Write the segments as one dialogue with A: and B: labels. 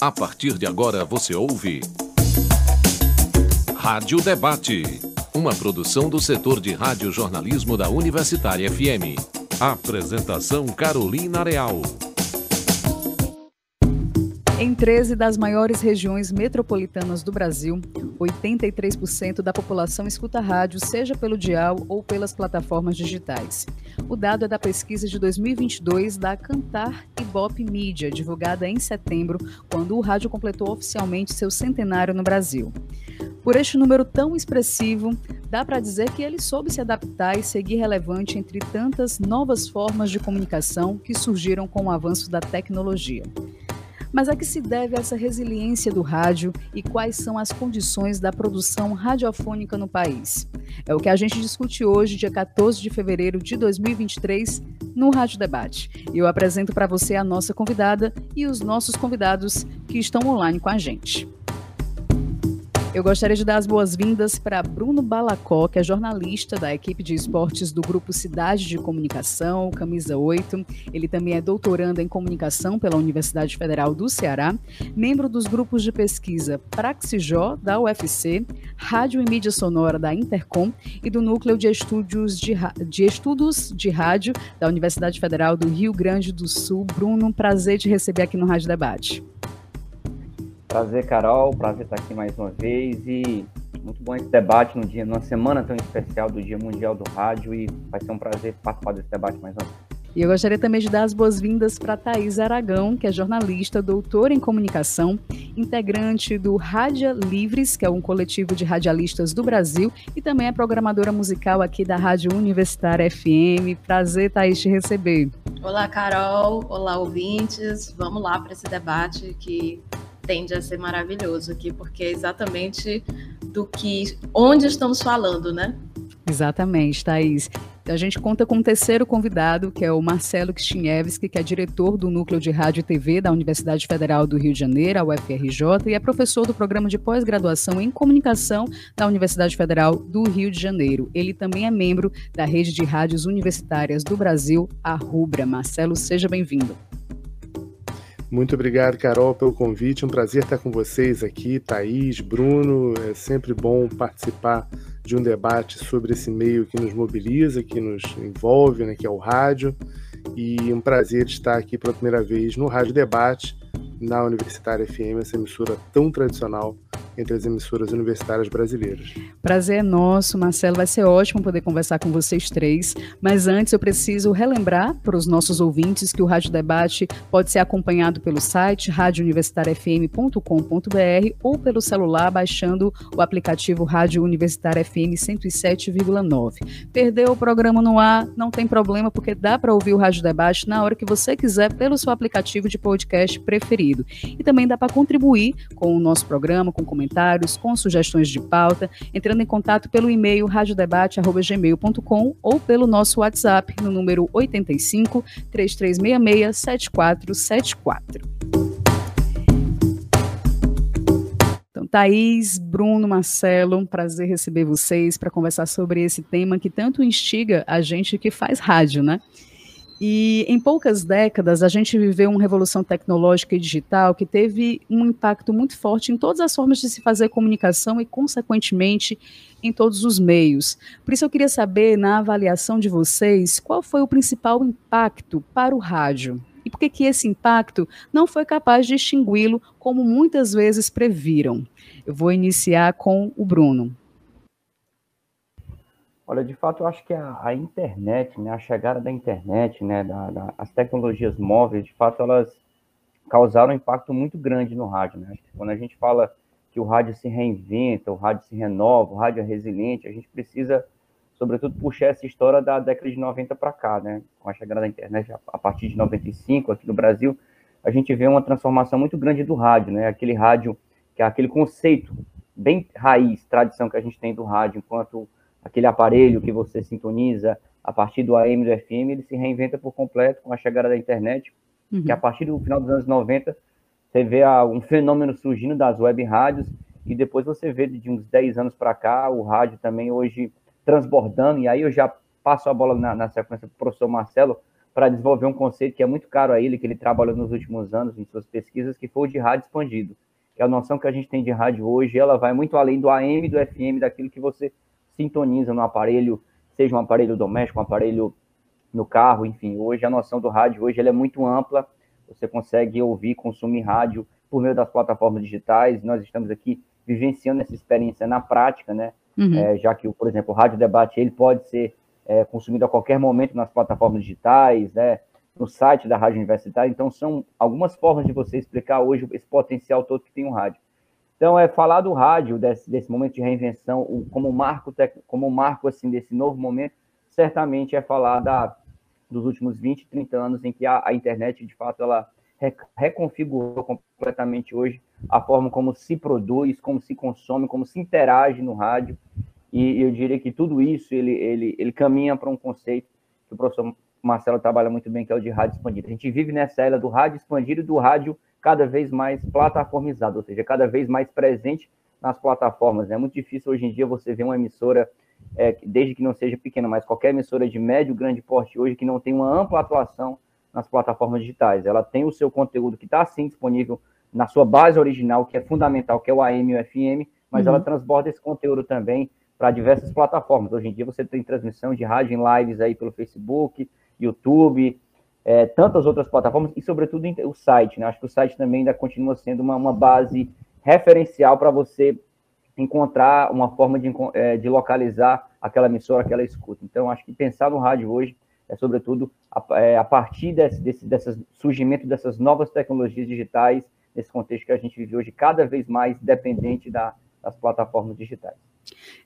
A: A partir de agora você ouve. Rádio Debate. Uma produção do setor de rádio-jornalismo da Universitária FM. Apresentação Carolina Real.
B: Em 13 das maiores regiões metropolitanas do Brasil, 83% da população escuta rádio, seja pelo dial ou pelas plataformas digitais. O dado é da pesquisa de 2022 da Cantar Ibope Mídia, divulgada em setembro, quando o rádio completou oficialmente seu centenário no Brasil. Por este número tão expressivo, dá para dizer que ele soube se adaptar e seguir relevante entre tantas novas formas de comunicação que surgiram com o avanço da tecnologia. Mas a que se deve essa resiliência do rádio e quais são as condições da produção radiofônica no país? É o que a gente discute hoje, dia 14 de fevereiro de 2023, no Rádio Debate. Eu apresento para você a nossa convidada e os nossos convidados que estão online com a gente. Eu gostaria de dar as boas-vindas para Bruno Balacó, que é jornalista da equipe de esportes do Grupo Cidade de Comunicação, Camisa 8. Ele também é doutorando em comunicação pela Universidade Federal do Ceará, membro dos grupos de pesquisa Praxijó, da UFC, Rádio e Mídia Sonora da Intercom e do Núcleo de Estudos de, de Estudos de Rádio da Universidade Federal do Rio Grande do Sul. Bruno, prazer te receber aqui no Rádio Debate.
C: Prazer, Carol. Prazer estar aqui mais uma vez e muito bom esse debate no dia, numa semana tão especial do Dia Mundial do Rádio e vai ser um prazer participar desse debate mais uma vez.
B: E eu gostaria também de dar as boas-vindas para Thaís Aragão, que é jornalista, doutora em comunicação, integrante do Rádia Livres, que é um coletivo de radialistas do Brasil, e também é programadora musical aqui da Rádio Universitária FM. Prazer, Thaís, te receber.
D: Olá, Carol. Olá, ouvintes. Vamos lá para esse debate que tende a ser maravilhoso aqui, porque é exatamente do que onde estamos falando, né?
B: Exatamente, Thaís. A gente conta com um terceiro convidado, que é o Marcelo Kistiniewski, que é diretor do Núcleo de Rádio e TV da Universidade Federal do Rio de Janeiro, a UFRJ, e é professor do programa de pós-graduação em comunicação da Universidade Federal do Rio de Janeiro. Ele também é membro da rede de rádios universitárias do Brasil, a Rubra. Marcelo, seja bem-vindo.
E: Muito obrigado, Carol, pelo convite. Um prazer estar com vocês aqui, Thaís, Bruno. É sempre bom participar de um debate sobre esse meio que nos mobiliza, que nos envolve, né, que é o rádio. E um prazer estar aqui pela primeira vez no Rádio Debate, na Universitária FM, essa emissora tão tradicional entre as emissoras universitárias brasileiras.
B: Prazer é nosso, Marcelo. Vai ser ótimo poder conversar com vocês três. Mas antes eu preciso relembrar para os nossos ouvintes que o Rádio Debate pode ser acompanhado pelo site radiouniversitariafm.com.br ou pelo celular baixando o aplicativo Rádio Universitária FM 107,9. Perdeu o programa no ar? Não tem problema, porque dá para ouvir o Rádio Debate na hora que você quiser pelo seu aplicativo de podcast preferido. E também dá para contribuir com o nosso programa, com comentários com sugestões de pauta, entrando em contato pelo e-mail radiodebate.gmail.com ou pelo nosso WhatsApp no número 85 3366 7474. Então, Thaís, Bruno, Marcelo, prazer receber vocês para conversar sobre esse tema que tanto instiga a gente que faz rádio, né? E em poucas décadas, a gente viveu uma revolução tecnológica e digital que teve um impacto muito forte em todas as formas de se fazer comunicação e, consequentemente, em todos os meios. Por isso, eu queria saber, na avaliação de vocês, qual foi o principal impacto para o rádio? E por que, que esse impacto não foi capaz de extingui-lo, como muitas vezes previram? Eu vou iniciar com o Bruno.
C: Olha, de fato, eu acho que a, a internet, né, a chegada da internet, né, da, da, as tecnologias móveis, de fato, elas causaram um impacto muito grande no rádio. Né? Quando a gente fala que o rádio se reinventa, o rádio se renova, o rádio é resiliente, a gente precisa, sobretudo, puxar essa história da década de 90 para cá, né? Com a chegada da internet, a partir de 95 aqui no Brasil, a gente vê uma transformação muito grande do rádio, né? Aquele rádio, que é aquele conceito bem raiz, tradição que a gente tem do rádio, enquanto aquele aparelho que você sintoniza a partir do AM do FM, ele se reinventa por completo com a chegada da internet, uhum. que a partir do final dos anos 90, você vê um fenômeno surgindo das web rádios, e depois você vê de uns 10 anos para cá, o rádio também hoje transbordando, e aí eu já passo a bola na, na sequência para o professor Marcelo, para desenvolver um conceito que é muito caro a ele, que ele trabalhou nos últimos anos em suas pesquisas, que foi o de rádio expandido. Que é a noção que a gente tem de rádio hoje, ela vai muito além do AM, do FM, daquilo que você sintoniza no aparelho, seja um aparelho doméstico, um aparelho no carro, enfim. Hoje a noção do rádio hoje ela é muito ampla. Você consegue ouvir, consumir rádio por meio das plataformas digitais. Nós estamos aqui vivenciando essa experiência na prática, né? Uhum. É, já que, por exemplo, o rádio debate ele pode ser é, consumido a qualquer momento nas plataformas digitais, né, no site da Rádio Universitária. Então, são algumas formas de você explicar hoje esse potencial todo que tem o rádio. Então, é falar do rádio, desse, desse momento de reinvenção, como marco, como marco assim, desse novo momento, certamente é falar da, dos últimos 20, 30 anos em que a, a internet, de fato, ela reconfigurou completamente hoje a forma como se produz, como se consome, como se interage no rádio. E eu diria que tudo isso ele, ele, ele caminha para um conceito que o professor Marcelo trabalha muito bem, que é o de rádio expandido. A gente vive nessa era do rádio expandido e do rádio cada vez mais plataformizado, ou seja, cada vez mais presente nas plataformas. É muito difícil hoje em dia você ver uma emissora, é, desde que não seja pequena, mas qualquer emissora de médio, grande porte hoje que não tem uma ampla atuação nas plataformas digitais. Ela tem o seu conteúdo que está sim disponível na sua base original, que é fundamental, que é o AM e o FM, mas uhum. ela transborda esse conteúdo também para diversas plataformas. Hoje em dia você tem transmissão de rádio em lives aí pelo Facebook, YouTube, é, tantas outras plataformas e, sobretudo, o site. Né? Acho que o site também ainda continua sendo uma, uma base referencial para você encontrar uma forma de, é, de localizar aquela emissora, aquela escuta. Então, acho que pensar no rádio hoje é, sobretudo, a, é, a partir desse, desse surgimento dessas novas tecnologias digitais, nesse contexto que a gente vive hoje, cada vez mais dependente da, das plataformas digitais.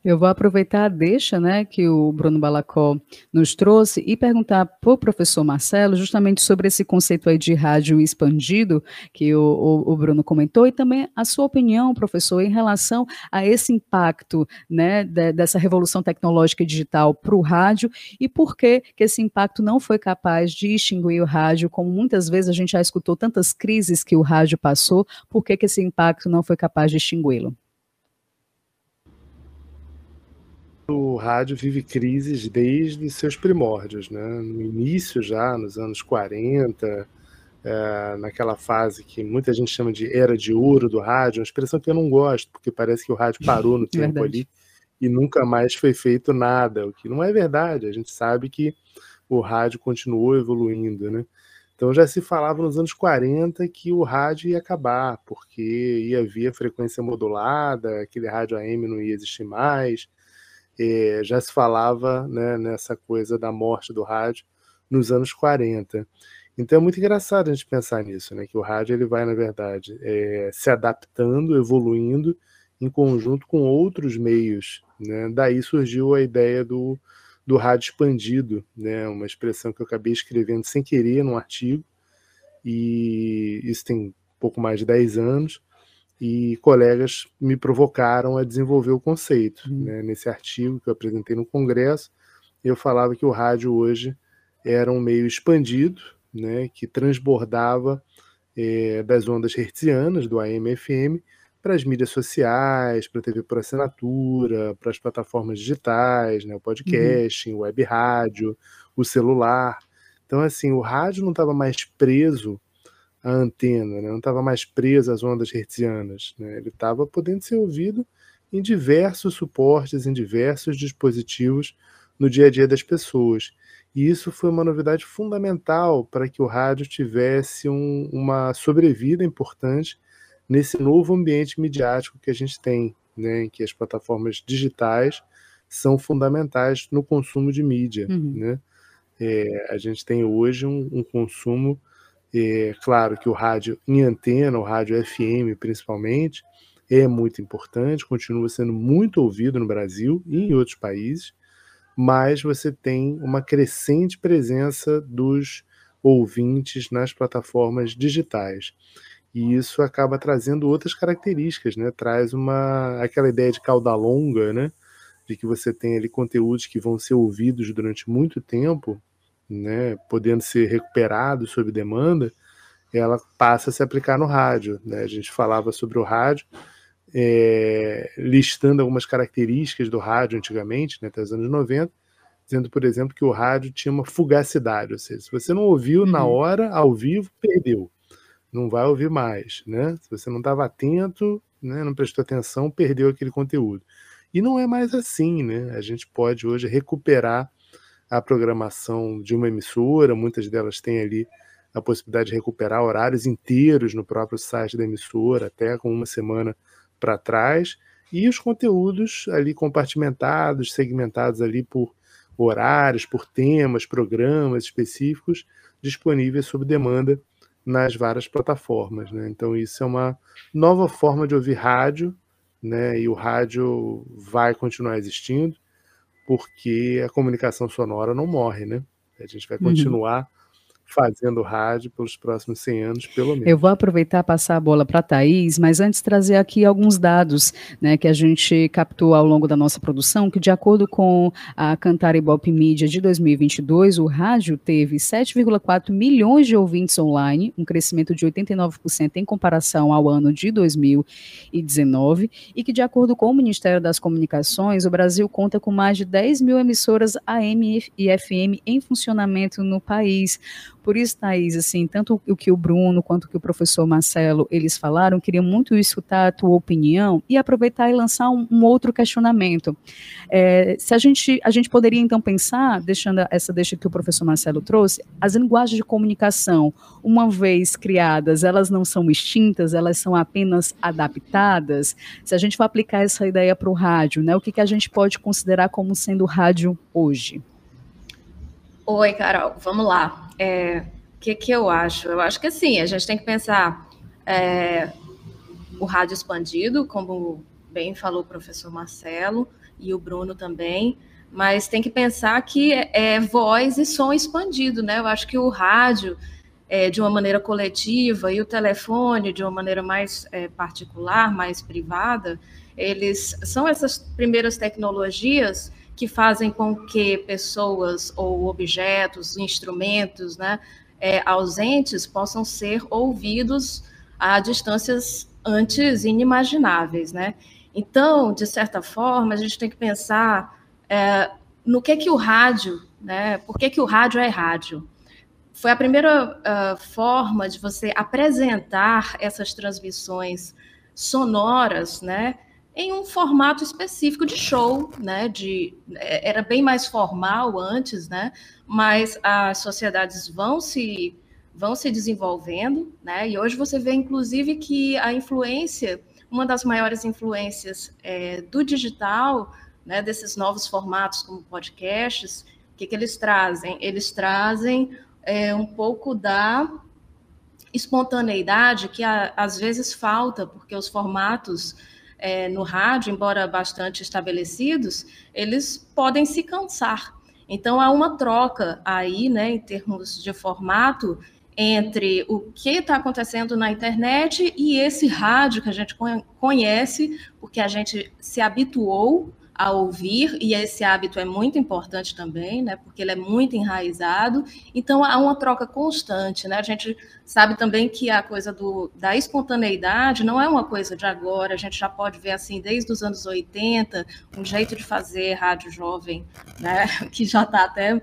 B: Eu vou aproveitar a deixa né, que o Bruno Balacó nos trouxe e perguntar para o professor Marcelo justamente sobre esse conceito aí de rádio expandido que o, o, o, Bruno comentou e também a sua opinião, professor, em relação a esse impacto né, de, dessa revolução tecnológica e digital para o rádio e por que, que esse impacto não foi capaz de extinguir o rádio, como muitas vezes a gente já escutou tantas crises que o rádio passou, por que, que esse impacto não foi capaz de extingui-lo?
E: O rádio vive crises desde seus primórdios, né? No início já, nos anos 40, é, naquela fase que muita gente chama de era de ouro do rádio, uma expressão que eu não gosto, porque parece que o rádio parou no tempo verdade. ali e nunca mais foi feito nada, o que não é verdade. A gente sabe que o rádio continuou evoluindo, né? Então já se falava nos anos 40 que o rádio ia acabar, porque ia via frequência modulada, aquele rádio AM não ia existir mais, é, já se falava né, nessa coisa da morte do rádio nos anos 40. Então é muito engraçado a gente pensar nisso, né? Que o rádio ele vai, na verdade, é, se adaptando, evoluindo em conjunto com outros meios. Né? Daí surgiu a ideia do, do rádio expandido, né? Uma expressão que eu acabei escrevendo sem querer num artigo, e isso tem pouco mais de 10 anos e colegas me provocaram a desenvolver o conceito. Uhum. Né? Nesse artigo que eu apresentei no Congresso, eu falava que o rádio hoje era um meio expandido, né, que transbordava é, das ondas hertzianas, do AM/FM, para as mídias sociais, para a TV por assinatura, para as plataformas digitais, né, o podcasting, uhum. o web rádio, o celular. Então, assim, o rádio não estava mais preso a antena, né? não estava mais presa às ondas hertzianas. Né? Ele estava podendo ser ouvido em diversos suportes, em diversos dispositivos no dia a dia das pessoas. E isso foi uma novidade fundamental para que o rádio tivesse um, uma sobrevida importante nesse novo ambiente midiático que a gente tem, né? em que as plataformas digitais são fundamentais no consumo de mídia. Uhum. Né? É, a gente tem hoje um, um consumo é claro que o rádio em antena, o rádio FM principalmente, é muito importante, continua sendo muito ouvido no Brasil e em outros países, mas você tem uma crescente presença dos ouvintes nas plataformas digitais. E isso acaba trazendo outras características, né? Traz uma aquela ideia de cauda longa, né? De que você tem ali conteúdos que vão ser ouvidos durante muito tempo, né, podendo ser recuperado sob demanda, ela passa a se aplicar no rádio. Né? A gente falava sobre o rádio, é, listando algumas características do rádio antigamente, né, até os anos 90, dizendo, por exemplo, que o rádio tinha uma fugacidade, ou seja, se você não ouviu uhum. na hora, ao vivo, perdeu. Não vai ouvir mais, né? Se você não estava atento, né, não prestou atenção, perdeu aquele conteúdo. E não é mais assim, né? A gente pode hoje recuperar a programação de uma emissora, muitas delas têm ali a possibilidade de recuperar horários inteiros no próprio site da emissora, até com uma semana para trás, e os conteúdos ali compartimentados, segmentados ali por horários, por temas, programas específicos, disponíveis sob demanda nas várias plataformas. Né? Então, isso é uma nova forma de ouvir rádio, né? e o rádio vai continuar existindo, porque a comunicação sonora não morre. Né? A gente vai uhum. continuar. Uhum fazendo rádio pelos próximos 100 anos, pelo menos.
B: Eu vou aproveitar passar a bola para a Thaís, mas antes trazer aqui alguns dados né, que a gente captou ao longo da nossa produção, que de acordo com a Cantar Ibope Mídia de 2022, o rádio teve 7,4 milhões de ouvintes online, um crescimento de 89% em comparação ao ano de 2019, e que de acordo com o Ministério das Comunicações, o Brasil conta com mais de 10 mil emissoras AM e FM em funcionamento no país. Por isso, Thaís, assim, tanto o que o Bruno quanto o que o professor Marcelo eles falaram, queria muito escutar a tua opinião e aproveitar e lançar um, um outro questionamento. É, se a gente, a gente poderia então pensar, deixando essa deixa que o professor Marcelo trouxe, as linguagens de comunicação, uma vez criadas, elas não são extintas, elas são apenas adaptadas. Se a gente for aplicar essa ideia para o rádio, né, o que, que a gente pode considerar como sendo rádio hoje?
D: Oi, Carol, vamos lá. O é, que, que eu acho? Eu acho que assim, a gente tem que pensar é, o rádio expandido, como bem falou o professor Marcelo e o Bruno também, mas tem que pensar que é, é voz e som expandido, né? Eu acho que o rádio, é, de uma maneira coletiva, e o telefone, de uma maneira mais é, particular, mais privada, eles são essas primeiras tecnologias que fazem com que pessoas ou objetos, instrumentos, né, é, ausentes possam ser ouvidos a distâncias antes inimagináveis, né? Então, de certa forma, a gente tem que pensar é, no que que o rádio, né? Por que que o rádio é rádio? Foi a primeira uh, forma de você apresentar essas transmissões sonoras, né? Em um formato específico de show, né? De, é, era bem mais formal antes, né? Mas as sociedades vão se vão se desenvolvendo, né? E hoje você vê, inclusive, que a influência, uma das maiores influências é, do digital, né? Desses novos formatos como podcasts, o que, que eles trazem? Eles trazem é, um pouco da espontaneidade que a, às vezes falta, porque os formatos é, no rádio, embora bastante estabelecidos, eles podem se cansar. Então, há uma troca aí, né, em termos de formato, entre o que está acontecendo na internet e esse rádio que a gente conhece, porque a gente se habituou a ouvir, e esse hábito é muito importante também, né, porque ele é muito enraizado, então há uma troca constante, né, a gente sabe também que a coisa do, da espontaneidade não é uma coisa de agora, a gente já pode ver assim, desde os anos 80, um jeito de fazer rádio jovem, né, que já está até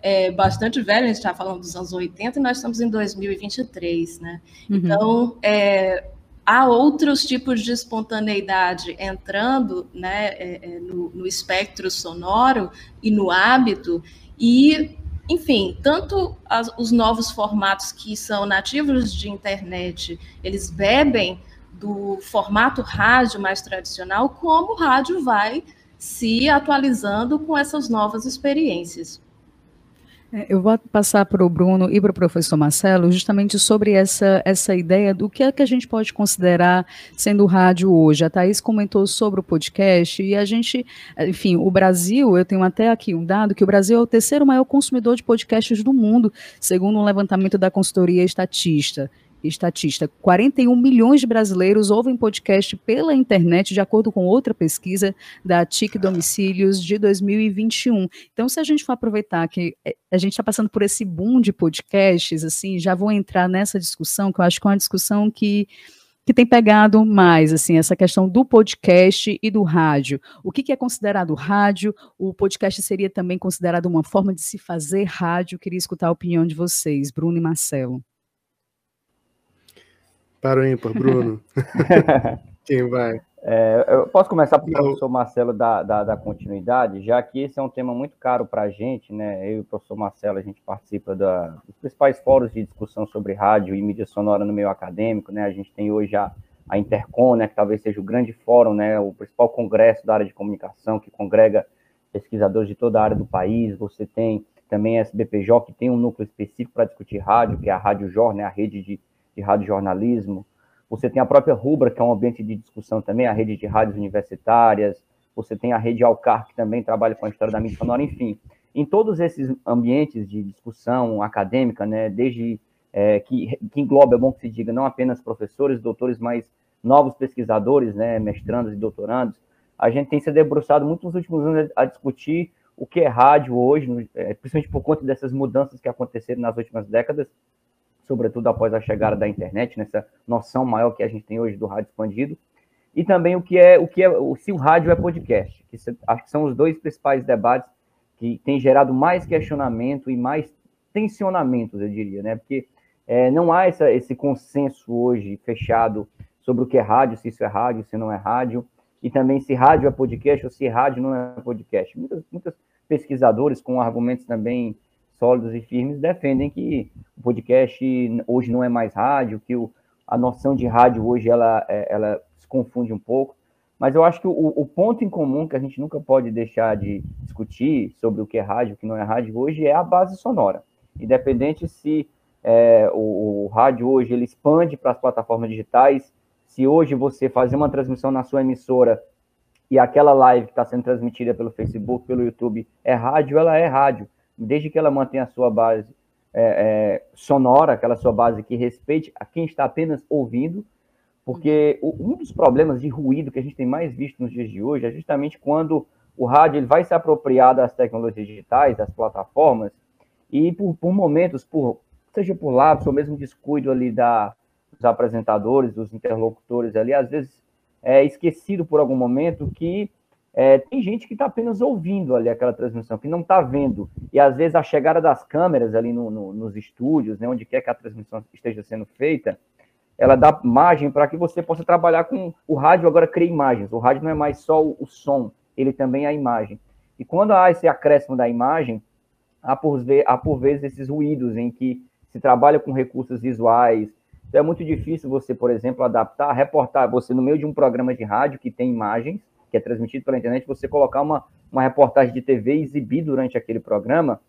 D: é, bastante velho, a gente está falando dos anos 80 e nós estamos em 2023, né, uhum. então, é, há outros tipos de espontaneidade entrando né, é, é, no, no, espectro sonoro e no hábito, e, enfim, tanto as, os novos formatos que são nativos de internet, eles bebem do formato rádio mais tradicional, como o rádio vai se atualizando com essas novas experiências.
B: É, eu vou passar para o Bruno e para o professor Marcelo justamente sobre essa, essa ideia do que é que a gente pode considerar sendo rádio hoje. A Thaís comentou sobre o podcast e a gente, enfim, o Brasil, eu tenho até aqui um dado que o Brasil é o terceiro maior consumidor de podcasts do mundo, segundo um levantamento da consultoria estatista estatista. 41 milhões de brasileiros ouvem podcast pela internet, de acordo com outra pesquisa da TIC Domicílios de 2021. Então, se a gente for aproveitar que eh, a gente está passando por esse boom de podcasts, assim, já vou entrar nessa discussão, que eu acho que é uma discussão que que tem pegado mais, assim, essa questão do podcast e do rádio. O que, que é considerado rádio? O podcast seria também considerado uma forma de se fazer rádio? queria escutar a opinião de vocês, Bruno e Marcelo.
E: Para o ímpar, Bruno. Quem vai?
C: É, eu posso começar para o professor Marcelo dar, dar, dar, continuidade, já que esse é um tema muito caro para a gente, né? Eu e o professor Marcelo, a gente participa da, dos principais fóruns de discussão sobre rádio e mídia sonora no meio acadêmico, né? A gente tem hoje a, a Intercom, né, que talvez seja o grande fórum, né, o principal congresso da área de comunicação, que congrega pesquisadores de toda a área do país. Você tem também a SBPJ, que tem um núcleo específico para discutir rádio, que é a Rádio Jor, né, a rede de, de rádio jornalismo. Você tem a própria Rubra, que é um ambiente de discussão também, a rede de rádios universitárias. Você tem a rede Alcar, que também trabalha com a história da mídia sonora, enfim. Em todos esses ambientes de discussão acadêmica, né, desde é, que, que, engloba, é bom que se diga, não apenas professores, doutores, mas novos pesquisadores, né, mestrandos e doutorandos, a gente tem se debruçado muito nos últimos anos a discutir o que é rádio hoje, é, principalmente por conta dessas mudanças que aconteceram nas últimas décadas, sobretudo após a chegada da internet, nessa noção maior que a gente tem hoje do rádio expandido, e também o que é o que é se o rádio é podcast, que acho que são os dois principais debates que têm gerado mais questionamento e mais tensionamentos, eu diria, né? Porque é, não há essa, esse consenso hoje fechado sobre o que é rádio, se isso é rádio, se não é rádio, e também se rádio é podcast ou se rádio não é podcast. Muitos, muitos pesquisadores com argumentos também sólidos e firmes defendem que o podcast hoje não é mais rádio, que o, a noção de rádio hoje ela, é, ela se confunde um pouco. Mas eu acho que o, o, ponto em comum que a gente nunca pode deixar de discutir sobre o que é rádio, o que não é rádio hoje, é a base sonora. Independente se é, o, o, rádio hoje ele expande para as plataformas digitais, se hoje você fazer uma transmissão na sua emissora e aquela live que está sendo transmitida pelo Facebook, pelo YouTube, é rádio, ela é rádio desde que ela mantenha a sua base é, é, sonora, aquela sua base que respeite a quem está apenas ouvindo, porque um dos problemas de ruído que a gente tem mais visto nos dias de hoje é justamente quando o rádio ele vai se apropriar das tecnologias digitais, das plataformas, e por, por momentos, por, seja por lápis ou mesmo descuido ali da, dos apresentadores, dos interlocutores ali, às vezes é esquecido por algum momento que é, tem gente que está apenas ouvindo ali aquela transmissão, que não está vendo. E às vezes a chegada das câmeras ali no, no, nos estúdios, né, onde quer que a transmissão esteja sendo feita, ela dá margem para que você possa trabalhar com o rádio. Agora cria imagens. O rádio não é mais só o, o som, ele também é a imagem. E quando há esse acréscimo da imagem, há por, há por vezes esses ruídos em que se trabalha com recursos visuais. Então é muito difícil você, por exemplo, adaptar, reportar você no meio de um programa de rádio que tem imagens que é transmitido pela internet, você colocar uma, uma reportagem de TV e exibir durante aquele programa,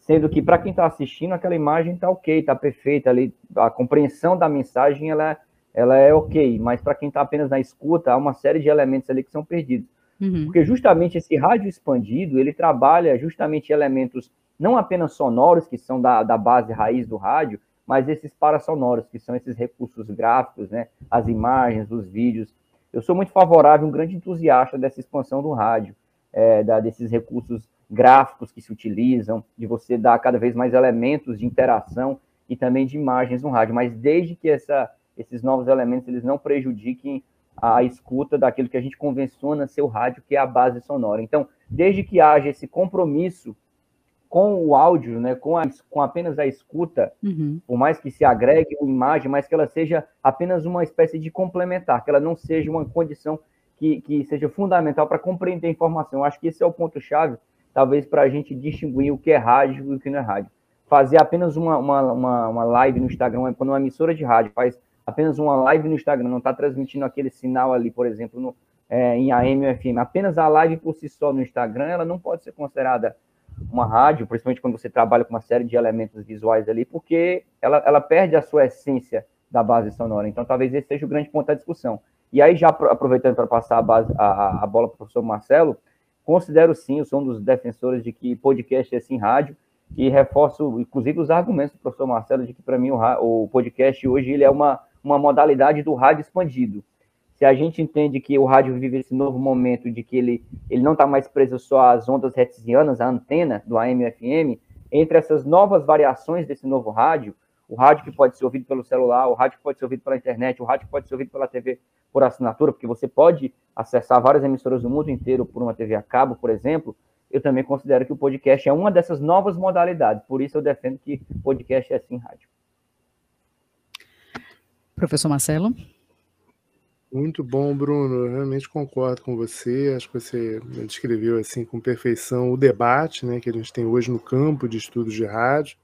C: sendo que para quem está assistindo, aquela imagem está ok, está perfeita ali, a compreensão da mensagem ela, ela é ok, mas para quem está apenas na escuta, há uma série de elementos ali que são perdidos. Uhum. Porque justamente esse rádio expandido, ele trabalha justamente elementos não apenas sonoros, que são da, da base raiz do rádio, mas esses parasonoros, que são esses recursos gráficos, né? as imagens, os vídeos, eu sou muito favorável, um grande entusiasta dessa expansão do rádio, é, da, desses recursos gráficos que se utilizam, de você dar cada vez mais elementos de interação e também de imagens no rádio, mas desde que essa, esses novos elementos eles não prejudiquem a escuta daquilo que a gente convenciona ser o rádio, que é a base sonora. Então, desde que haja esse compromisso com o áudio, né, com, a, com apenas a escuta, uhum. por mais que se agregue uma imagem, mas que ela seja apenas uma espécie de complementar, que ela não seja uma condição que, que seja fundamental para compreender a informação. Eu acho que esse é o ponto-chave, talvez, para a gente distinguir o que é rádio e o que não é rádio. Fazer apenas uma, uma, uma, uma live no Instagram, quando uma emissora de rádio faz apenas uma live no Instagram, não está transmitindo aquele sinal ali, por exemplo, no, é, em AM ou FM, apenas a live por si só no Instagram, ela não pode ser considerada uma rádio, principalmente quando você trabalha com uma série de elementos visuais ali, porque ela, ela perde a sua essência da base sonora. Então, talvez esse seja o grande ponto da discussão. E aí, já aproveitando para passar a, base, a, a bola para o professor Marcelo, considero sim, eu sou um dos defensores de que podcast é sim rádio, e reforço, inclusive, os argumentos do professor Marcelo de que, para mim, o, o, podcast hoje ele é uma, uma modalidade do rádio expandido se a gente entende que o rádio vive esse novo momento de que ele, ele não está mais preso só às ondas hertzianas, à antena do AM e FM, entre essas novas variações desse novo rádio, o rádio que pode ser ouvido pelo celular, o rádio que pode ser ouvido pela internet, o rádio que pode ser ouvido pela TV por assinatura, porque você pode acessar várias emissoras do mundo inteiro por uma TV a cabo, por exemplo, eu também considero que o podcast é uma dessas novas modalidades. Por isso eu defendo que podcast é sim rádio.
B: Professor Marcelo?
E: Muito bom, Bruno. Eu realmente concordo com você. Acho que você descreveu assim com perfeição o debate né, que a gente tem hoje no campo de estudos de rádio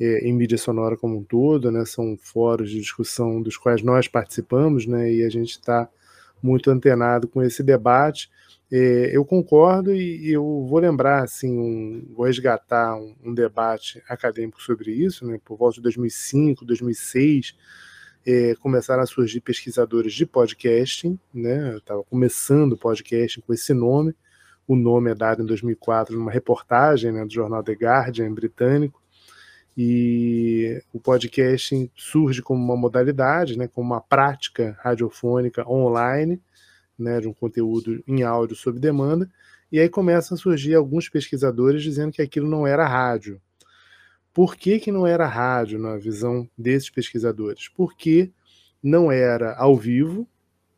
E: é, em mídia sonora como um todo, né? São fóruns de discussão dos quais nós participamos, né? E a gente está muito antenado com esse debate. É, eu concordo e eu vou lembrar, assim, um, vou resgatar um, um, debate acadêmico sobre isso, né? Por volta de 2005, 2006, é, começaram a surgir pesquisadores de podcasting, né? Estava começando podcasting com esse nome. O nome é dado em 2004 numa reportagem né, do jornal The Guardian britânico e o podcast surge como uma modalidade, né, como uma prática radiofônica online, né, de um conteúdo em áudio sob demanda, e aí começam a surgir alguns pesquisadores dizendo que aquilo não era rádio. Por que, que não era rádio na visão desses pesquisadores? Porque não era ao vivo,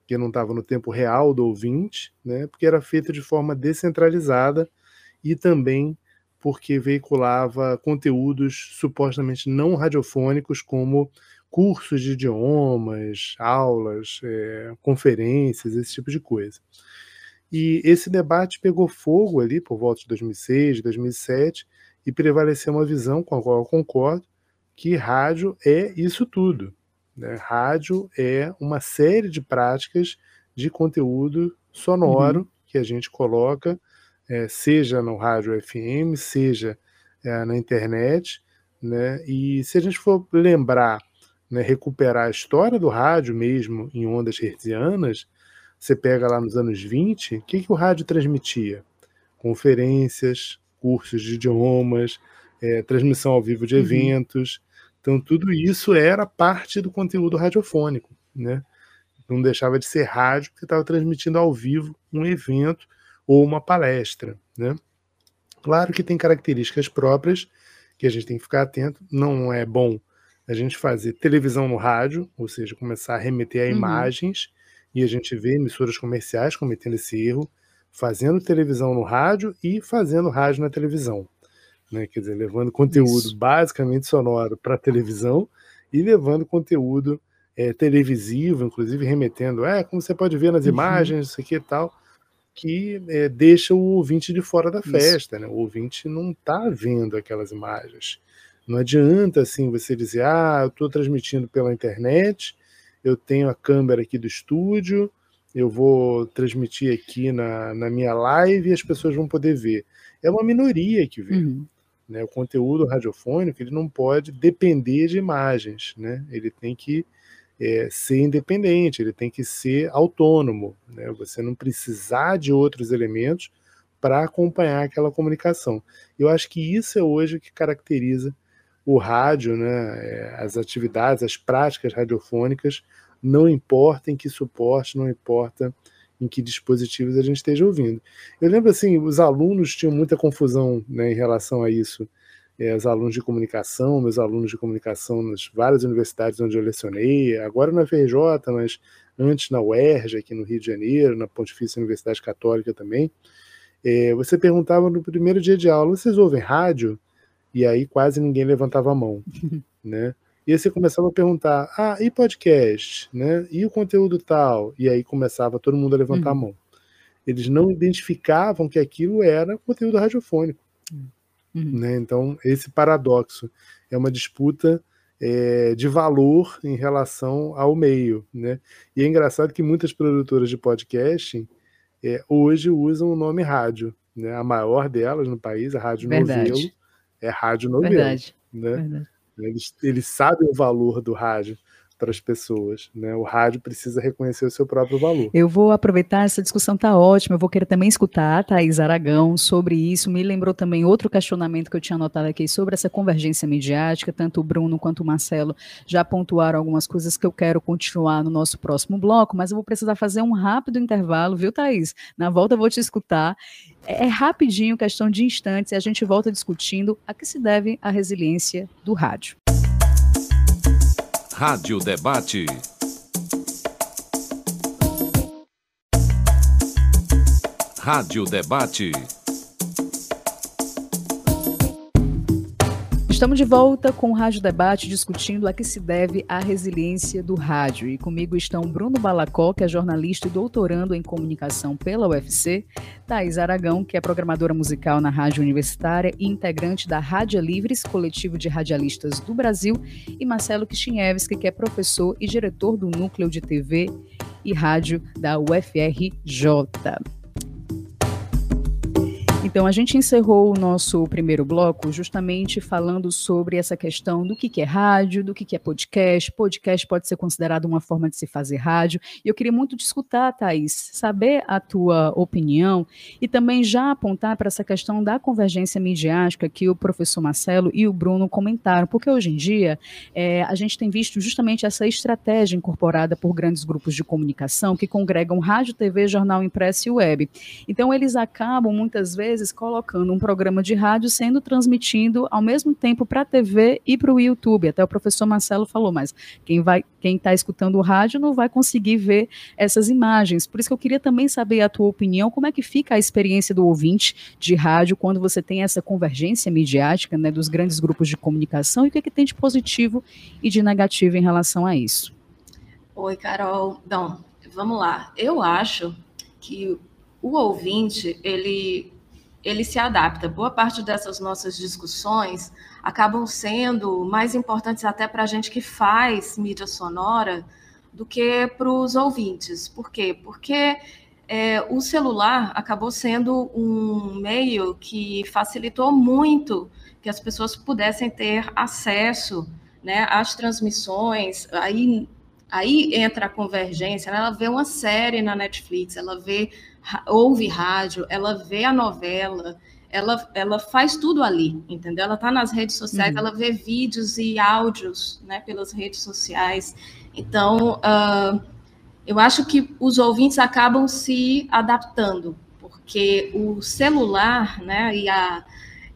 E: que não estava no tempo real do ouvinte, né, porque era feito de forma descentralizada e também porque veiculava conteúdos supostamente não radiofônicos, como cursos de idiomas, aulas, é, conferências, esse tipo de coisa. E esse debate pegou fogo ali por volta de 2006, 2007, e prevaleceu uma visão com a qual eu concordo, que rádio é isso tudo. Né? Rádio é uma série de práticas de conteúdo sonoro uhum. que a gente coloca é, seja no rádio FM, seja é, na internet, né? E se a gente for lembrar, né, recuperar a história do rádio mesmo em ondas hertzianas, você pega lá nos anos 20, o que, que o rádio transmitia? Conferências, cursos de idiomas, é, transmissão ao vivo de uhum. eventos. Então, tudo isso era parte do conteúdo radiofônico, né? Não deixava de ser rádio, porque estava transmitindo ao vivo um evento ou uma palestra. Né? Claro que tem características próprias que a gente tem que ficar atento. Não é bom a gente fazer televisão no rádio, ou seja, começar a remeter a uhum. imagens, e a gente vê emissoras comerciais cometendo esse erro, fazendo televisão no rádio e fazendo rádio na televisão. Né? Quer dizer, levando conteúdo Isso. basicamente sonoro para televisão e levando conteúdo é, televisivo, inclusive remetendo, é, como você pode ver nas uhum. imagens, isso aqui e tal que é, deixa o ouvinte de fora da festa, né? O ouvinte não está vendo aquelas imagens. Não adianta assim você dizer, ah, eu estou transmitindo pela internet, eu tenho a câmera aqui do estúdio, eu vou transmitir aqui na, na minha live e as pessoas vão poder ver. É uma minoria que vê. Uhum. Né? O conteúdo radiofônico ele não pode depender de imagens, né? Ele tem que é, ser independente, ele tem que ser autônomo. Né? Você não precisar de outros elementos para acompanhar aquela comunicação. Eu acho que isso é hoje o que caracteriza o rádio, né? É, as atividades, as práticas radiofônicas, não importa em que suporte, não importa em que dispositivos a gente esteja ouvindo. Eu lembro assim, os alunos tinham muita confusão né, em relação a isso é, os alunos de comunicação, meus alunos de comunicação nas várias universidades onde eu lecionei, agora na FRJ, mas antes na UERJ, aqui no Rio de Janeiro, na Pontifícia Universidade Católica também, é, você perguntava no primeiro dia de aula, vocês ouvem rádio? E aí quase ninguém levantava a mão, né? E aí você começava a perguntar, ah, e podcast, né? E o conteúdo tal? E aí começava todo mundo a levantar uhum. a mão. Eles não identificavam que aquilo era conteúdo radiofônico. Uhum. Né? Então, esse paradoxo é uma disputa é, de valor em relação ao meio. Né? E é engraçado que muitas produtoras de podcast é, hoje usam o nome rádio. Né? A maior delas no país, a Rádio Verdade. Novelo, é Rádio Novelo. Verdade. Né? Verdade. Eles, eles sabem o valor do rádio para as pessoas. Né? O rádio precisa reconhecer o seu próprio valor.
B: Eu vou aproveitar, essa discussão está ótima, eu vou querer também escutar a Thaís Aragão sobre isso. Me lembrou também outro questionamento que eu tinha anotado aqui sobre essa convergência midiática. Tanto o Bruno quanto o Marcelo já pontuaram algumas coisas que eu quero continuar no nosso próximo bloco, mas eu vou precisar fazer um rápido intervalo, viu, Thaís? Na volta eu vou te escutar. É, é rapidinho, questão de instantes, e a gente volta discutindo a que se deve a resiliência do rádio.
A: Rádio Debate. Rádio Debate.
B: Estamos de volta com o Rádio Debate discutindo a que se deve a resiliência do rádio. E comigo estão Bruno Balacó, que é jornalista e doutorando em comunicação pela UFC, Thais Aragão, que é programadora musical na Rádio Universitária e integrante da Rádio Livres, coletivo de radialistas do Brasil, e Marcelo Kishinevski, que é professor e diretor do Núcleo de TV e Rádio da UFRJ. Então, a gente encerrou o nosso primeiro bloco justamente falando sobre essa questão do que, é rádio, do que, que é podcast. Podcast pode ser considerado uma forma de se fazer rádio. E eu queria muito te escutar, Thaís, saber a tua opinião e também já apontar para essa questão da convergência midiática que o professor Marcelo e o Bruno comentaram, porque hoje em dia é, a gente tem visto justamente essa estratégia incorporada por grandes grupos de comunicação que congregam rádio, TV, jornal impresso e web. Então, eles acabam muitas vezes vezes colocando um programa de rádio sendo transmitido ao mesmo tempo para a TV e para o YouTube. Até o professor Marcelo falou, mas quem vai, quem está escutando o rádio não vai conseguir ver essas imagens. Por isso que eu queria também saber a tua opinião, como é que fica a experiência do ouvinte de rádio quando você tem essa convergência midiática né, dos grandes grupos de comunicação e o que, é que tem de positivo e de negativo em relação a isso.
D: Oi, Carol. Então, vamos lá. Eu acho que o ouvinte, ele ele se adapta. Boa parte dessas nossas discussões acabam sendo mais importantes até para a gente que faz mídia sonora do que para os ouvintes. Por quê? Porque é, o celular acabou sendo um meio que facilitou muito que as pessoas pudessem ter acesso né, às transmissões. Aí, aí entra a convergência. Né? Ela vê uma série na Netflix, ela vê ouve rádio, ela vê a novela, ela, ela faz tudo ali, entendeu? Ela está nas redes sociais, uhum. ela vê vídeos e áudios né, pelas redes sociais. Então, uh, eu acho que os ouvintes acabam se adaptando, porque o celular né, e, a,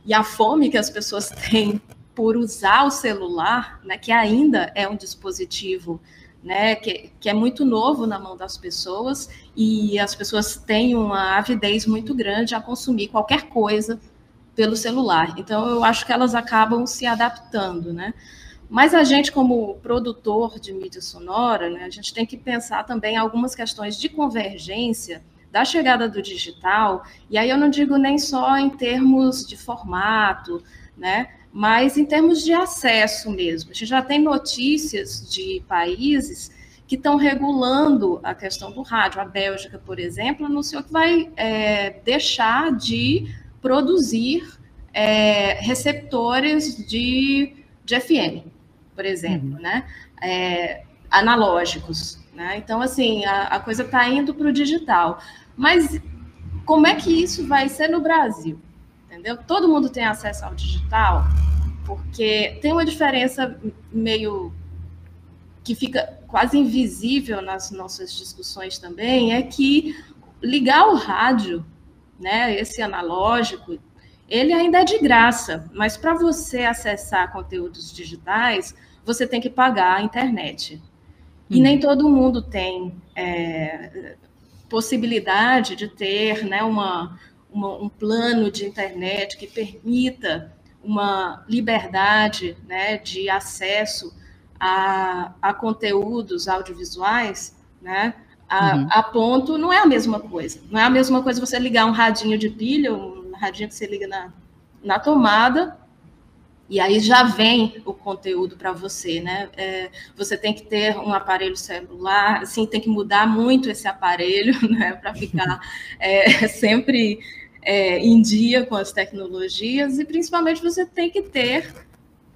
D: e a fome que as pessoas têm por usar o celular, né, que ainda é um dispositivo né, que, que é muito novo na mão das pessoas e as pessoas têm uma avidez muito grande a consumir qualquer coisa pelo celular. Então, eu acho que elas acabam se adaptando, né? Mas a gente, como produtor de mídia sonora, né, a gente tem que pensar também algumas questões de convergência da chegada do digital, e aí eu não digo nem só em termos de formato, né, mas em termos de acesso mesmo. A gente já tem notícias de países que estão regulando a questão do rádio. A Bélgica, por exemplo, anunciou que vai é, deixar de produzir é, receptores de, de FM, por exemplo, uhum. né? É, analógicos. Né? Então, assim, a, a coisa está indo para o digital. Mas como é que isso vai ser no Brasil? Entendeu? Todo mundo tem acesso ao digital, porque tem uma diferença meio que fica quase invisível nas nossas discussões também, é que ligar o rádio, né, esse analógico, ele ainda é de graça, mas para você acessar conteúdos digitais, você tem que pagar a internet. E hum. nem todo mundo tem é, possibilidade de ter né, uma, uma, um plano de internet que permita uma liberdade né, de acesso a, a conteúdos audiovisuais, né, a, uhum. a, ponto não é a mesma coisa. Não é a mesma coisa você ligar um radinho de pilha, um radinho que você liga na, na tomada, e aí já vem o conteúdo para você, né? É, você tem que ter um aparelho celular, assim, tem que mudar muito esse aparelho, né, para ficar é, sempre é, em dia com as tecnologias e principalmente você tem que ter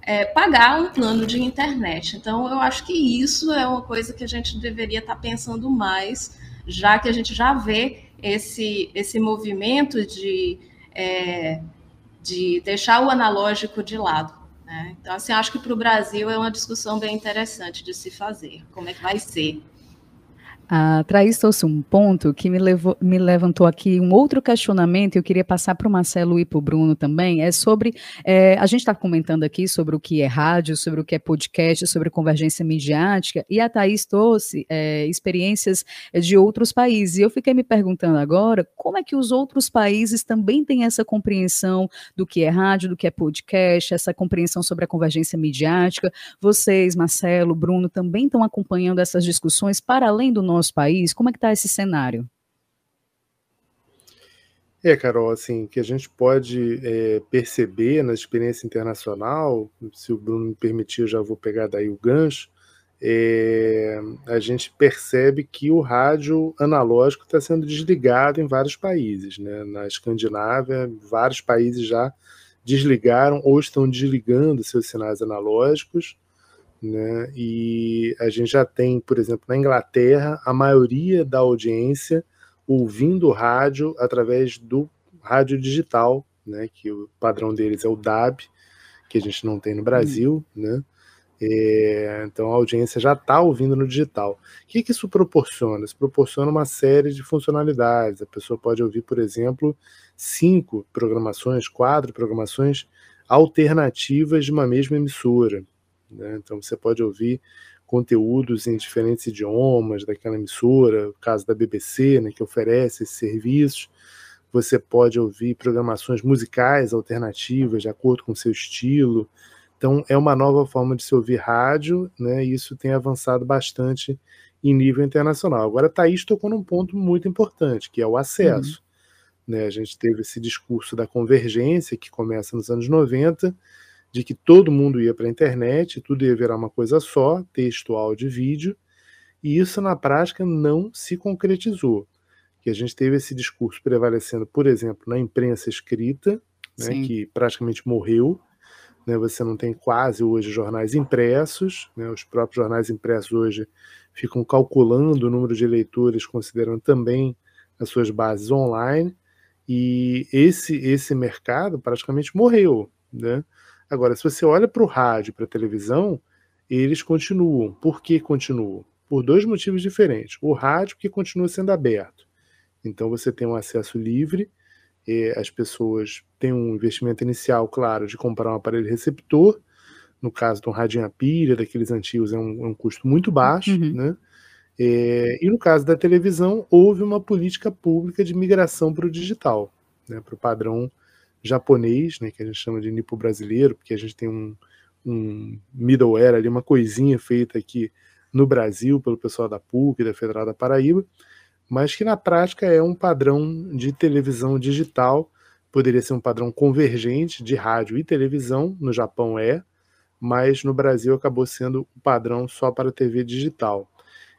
D: é, pagar um plano de internet. Então, eu acho que isso é uma coisa que a gente deveria estar tá pensando mais, já que a gente já vê esse, esse movimento de, é, de deixar o analógico de lado. Né? Então, assim, acho que para o Brasil é uma discussão bem interessante de se fazer. Como é que vai ser?
B: A Thaís trouxe um ponto que me, levou, me levantou aqui um outro questionamento, eu queria passar para o Marcelo e para o Bruno também, é sobre, é, a gente está comentando aqui sobre o que é rádio, sobre o que é podcast, sobre convergência midiática, e a Thaís trouxe é, experiências de outros países, e eu fiquei me perguntando agora, como é que os outros países também têm essa compreensão do que é rádio, do que é podcast, essa compreensão sobre a convergência midiática, vocês, Marcelo, Bruno, também estão acompanhando essas discussões para além do nosso nosso país? Como é que está esse cenário?
E: É, Carol, assim, que a gente pode é, perceber na experiência internacional, se o Bruno me permitir, eu já vou pegar daí o gancho, é, a gente percebe que o rádio analógico está sendo desligado em vários países. Né? Na Escandinávia, vários países já desligaram ou estão desligando seus sinais analógicos. Né? E a gente já tem, por exemplo, na Inglaterra, a maioria da audiência ouvindo rádio através do rádio digital, né? Que o padrão deles é o DAB, que a gente não tem no Brasil, hum. né? É, então a audiência já está ouvindo no digital. O que, que isso proporciona? Isso proporciona uma série de funcionalidades. A pessoa pode ouvir, por exemplo, cinco programações, quatro programações alternativas de uma mesma emissora. Né? Então você pode ouvir conteúdos em diferentes idiomas daquela emissora, o caso da BBC, né, que oferece esses serviços. Você pode ouvir programações musicais alternativas de acordo com o seu estilo. Então é uma nova forma de se ouvir rádio, né? E isso tem avançado bastante em nível internacional. Agora, Thaís tocou num ponto muito importante, que é o acesso. Uhum. Né? A gente teve esse discurso da convergência que começa nos anos 90, de que todo mundo ia para a internet, tudo ia virar uma coisa só, texto, áudio e vídeo, e isso na prática não se concretizou. Que a gente teve esse discurso prevalecendo, por exemplo, na imprensa escrita, né, que praticamente morreu. Né, você não tem quase hoje jornais impressos, né, os próprios jornais impressos hoje ficam calculando o número de leitores, considerando também as suas bases online, e esse, esse mercado praticamente morreu. Né? Agora, se você olha para o rádio, para a televisão, eles continuam. Por que continuam? Por dois motivos diferentes. O rádio, que continua sendo aberto. Então, você tem um acesso livre, as pessoas têm um investimento inicial, claro, de comprar um aparelho receptor. No caso de um radinho a pilha, daqueles antigos, é um, é um custo muito baixo, uhum. né? É, e no caso da televisão, houve uma política pública de migração para o digital, né, para o padrão japonês, né, que a gente chama de nipo brasileiro, porque a gente tem um, um middleware ali, uma coisinha feita aqui no Brasil pelo pessoal da PUC, da Federal da Paraíba, mas que na prática é um padrão de televisão digital, poderia ser um padrão convergente de rádio e televisão, no Japão é, mas no Brasil acabou sendo o padrão só para TV digital.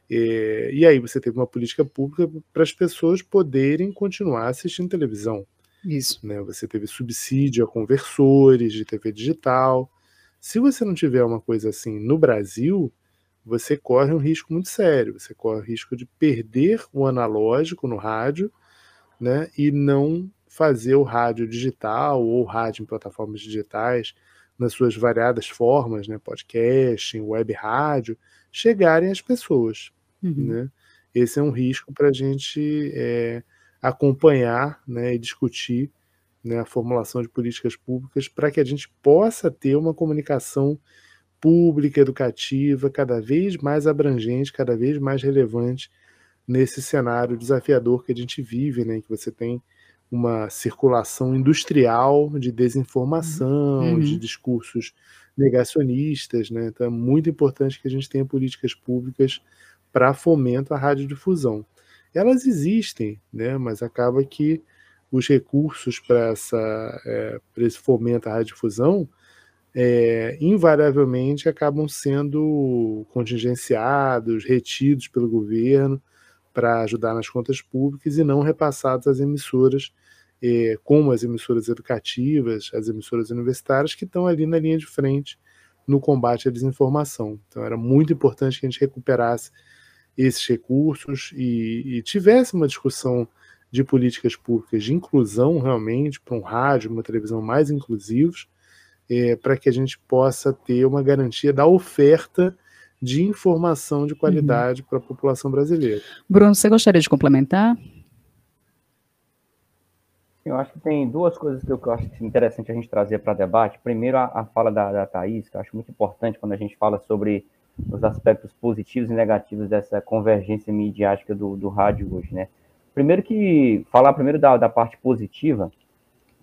E: E, e aí você teve uma política pública para as pessoas poderem continuar assistindo televisão.
B: Isso.
E: Né? Você teve subsídio a conversores de TV digital. Se você não tiver uma coisa assim no Brasil, você corre um risco muito sério. Você corre o risco de perder o analógico no rádio né? e não fazer o rádio digital ou rádio em plataformas digitais nas suas variadas formas, né, podcasting, web rádio, chegarem às pessoas. Uhum. Né? Esse é um risco para a gente é, acompanhar né, e discutir né, a formulação de políticas públicas para que a gente possa ter uma comunicação pública, educativa, cada vez mais abrangente, cada vez mais relevante nesse cenário desafiador que a gente vive, né, que você tem uma circulação industrial de desinformação, uhum. de discursos negacionistas, né? Então é muito importante que a gente tenha políticas públicas para fomento à radiodifusão elas existem, né? mas acaba que os recursos para é, esse fomento à radiodifusão é, invariavelmente acabam sendo contingenciados, retidos pelo governo para ajudar nas contas públicas e não repassados às emissoras, é, como as emissoras educativas, as emissoras universitárias, que estão ali na linha de frente no combate à desinformação. Então era muito importante que a gente recuperasse esses recursos e, e tivesse uma discussão de políticas públicas de inclusão realmente para um rádio, uma televisão mais inclusivos, é, para que a gente possa ter uma garantia da oferta de informação de qualidade uhum. para a população brasileira.
B: Bruno, você gostaria de complementar?
C: Eu acho que tem duas coisas que eu, acho interessante a gente trazer para debate. Primeiro, a, a fala da, da Thaís, que eu acho muito importante quando a gente fala sobre os aspectos positivos e negativos dessa convergência midiática do, do rádio hoje, né? Primeiro que, falar primeiro da, da parte positiva,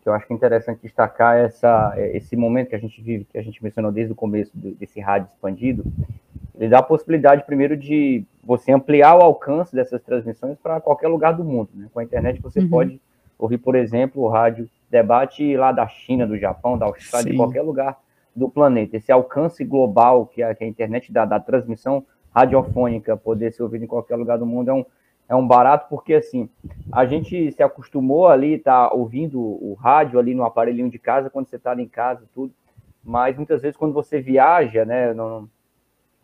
C: que eu acho que é interessante destacar essa, esse momento que a gente vive, que a gente mencionou desde o começo desse rádio expandido, ele dá a possibilidade, primeiro, de você ampliar o alcance dessas transmissões para qualquer lugar do mundo. Né? Com a internet você uhum. pode ouvir, por exemplo, o rádio debate lá da China, do Japão, da Austrália, Sim. de qualquer lugar do planeta. Esse alcance global que a, que a internet dá, da transmissão radiofônica, poder ser ouvido em qualquer lugar do mundo, é um, é um barato, porque assim, a gente se acostumou ali, tá ouvindo o rádio ali no aparelhinho de casa, quando você está em casa, tudo, mas muitas vezes quando você viaja, né, não,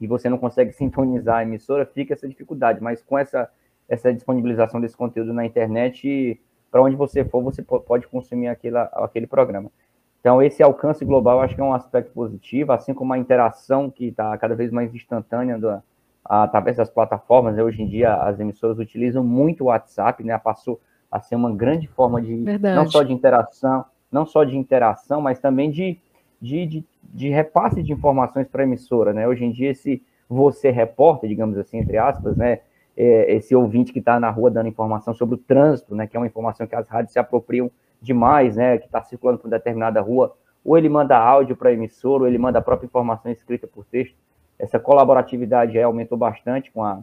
C: e você não consegue sintonizar a emissora, fica essa dificuldade, mas com essa, essa disponibilização desse conteúdo na internet, para onde você for, você pode consumir aquele, aquele programa. Então, esse alcance global, acho que é um aspecto positivo, assim como a interação que está cada vez mais instantânea do, através das plataformas. Né? Hoje em dia, as emissoras utilizam muito o WhatsApp, né? Passou a ser uma grande forma de Verdade. não só de interação, não só de interação, mas também de, de, de, de repasse de informações para a emissora, né? Hoje em dia, esse você repórter, digamos assim, entre aspas, né? É, esse ouvinte que está na rua dando informação sobre o trânsito, né? Que é uma informação que as rádios se apropriam demais, né? Que está circulando por determinada rua, ou ele manda áudio para a emissora, ou ele manda a própria informação escrita por texto essa colaboratividade aumentou bastante com, a,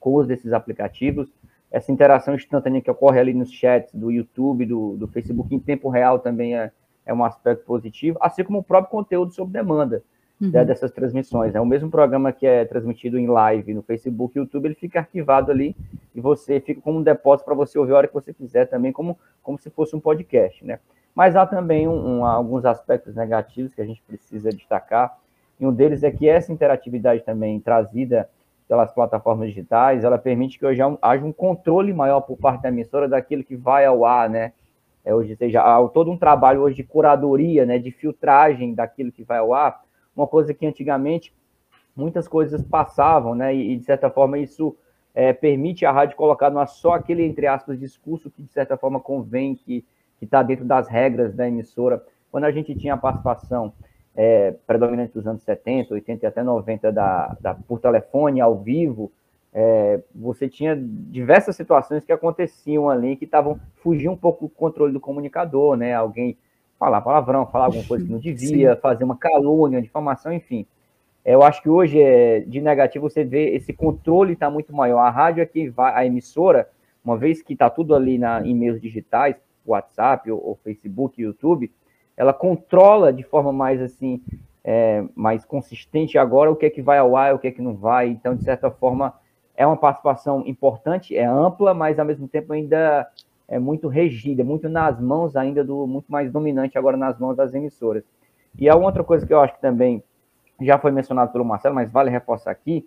C: com o uso desses aplicativos. Essa interação instantânea que ocorre ali nos chats do YouTube, do, do Facebook em tempo real também é, é um aspecto positivo, assim como o próprio conteúdo sob demanda uhum. né, dessas transmissões. É o mesmo programa que é transmitido em live no Facebook e YouTube, ele fica arquivado ali e você fica como um depósito para você ouvir a hora que você quiser também, como, como se fosse um podcast, né? Mas há também um, um, alguns aspectos negativos que a gente precisa destacar. E um deles é que essa interatividade também trazida pelas plataformas digitais, ela permite que hoje haja um controle maior por parte da emissora daquilo que vai ao ar, né? É, hoje seja há todo um trabalho hoje de curadoria, né, de filtragem daquilo que vai ao ar, uma coisa que antigamente muitas coisas passavam, né, e, de certa forma isso é, permite a rádio colocar não só aquele entre aspas discurso que de certa forma convém que que está dentro das regras da emissora. Quando a gente tinha a participação é, predominante dos anos 70, 80 e até 90 da, da, por telefone, ao vivo, é, você tinha diversas situações que aconteciam ali que estavam fugiam um pouco do controle do comunicador, né? Alguém falar palavrão, falar alguma coisa que não devia, Sim. fazer uma calúnia, difamação, enfim. É, eu acho que hoje é de negativo você vê esse controle está muito maior. A rádio é que vai, a emissora, uma vez que está tudo ali na, em meios digitais, WhatsApp ou, ou Facebook, YouTube, ela controla de forma mais assim, é, mais consistente agora o que é que vai ao ar, o que é que não vai. Então, de certa forma, é uma participação importante, é ampla, mas ao mesmo tempo ainda é muito regida, muito nas mãos ainda do, muito mais dominante agora nas mãos das emissoras. E a outra coisa que eu acho que também já foi mencionado pelo Marcelo, mas vale reforçar aqui,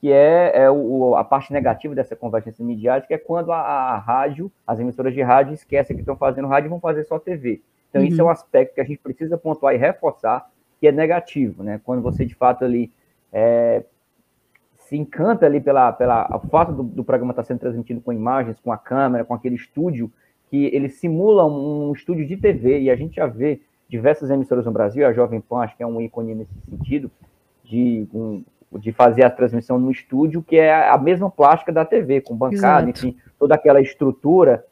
C: que é, é o, a parte negativa dessa convergência midiática, é quando a, a, rádio, as emissoras de rádio esquecem que estão fazendo rádio e vão fazer só TV. Então, uhum. isso é um aspecto que a gente precisa pontuar e reforçar, que é negativo, né? Quando você, de fato, ali é, se encanta ali pela, pela o fato do, do programa estar sendo transmitido com imagens, com a câmera, com aquele estúdio, que ele simula um, um estúdio de TV, e a gente já vê diversas emissoras no Brasil, a Jovem Pan acho que é um ícone nesse sentido, de, um, de fazer a transmissão no estúdio, que é a mesma plástica da TV, com bancada, Exato. enfim, toda aquela estrutura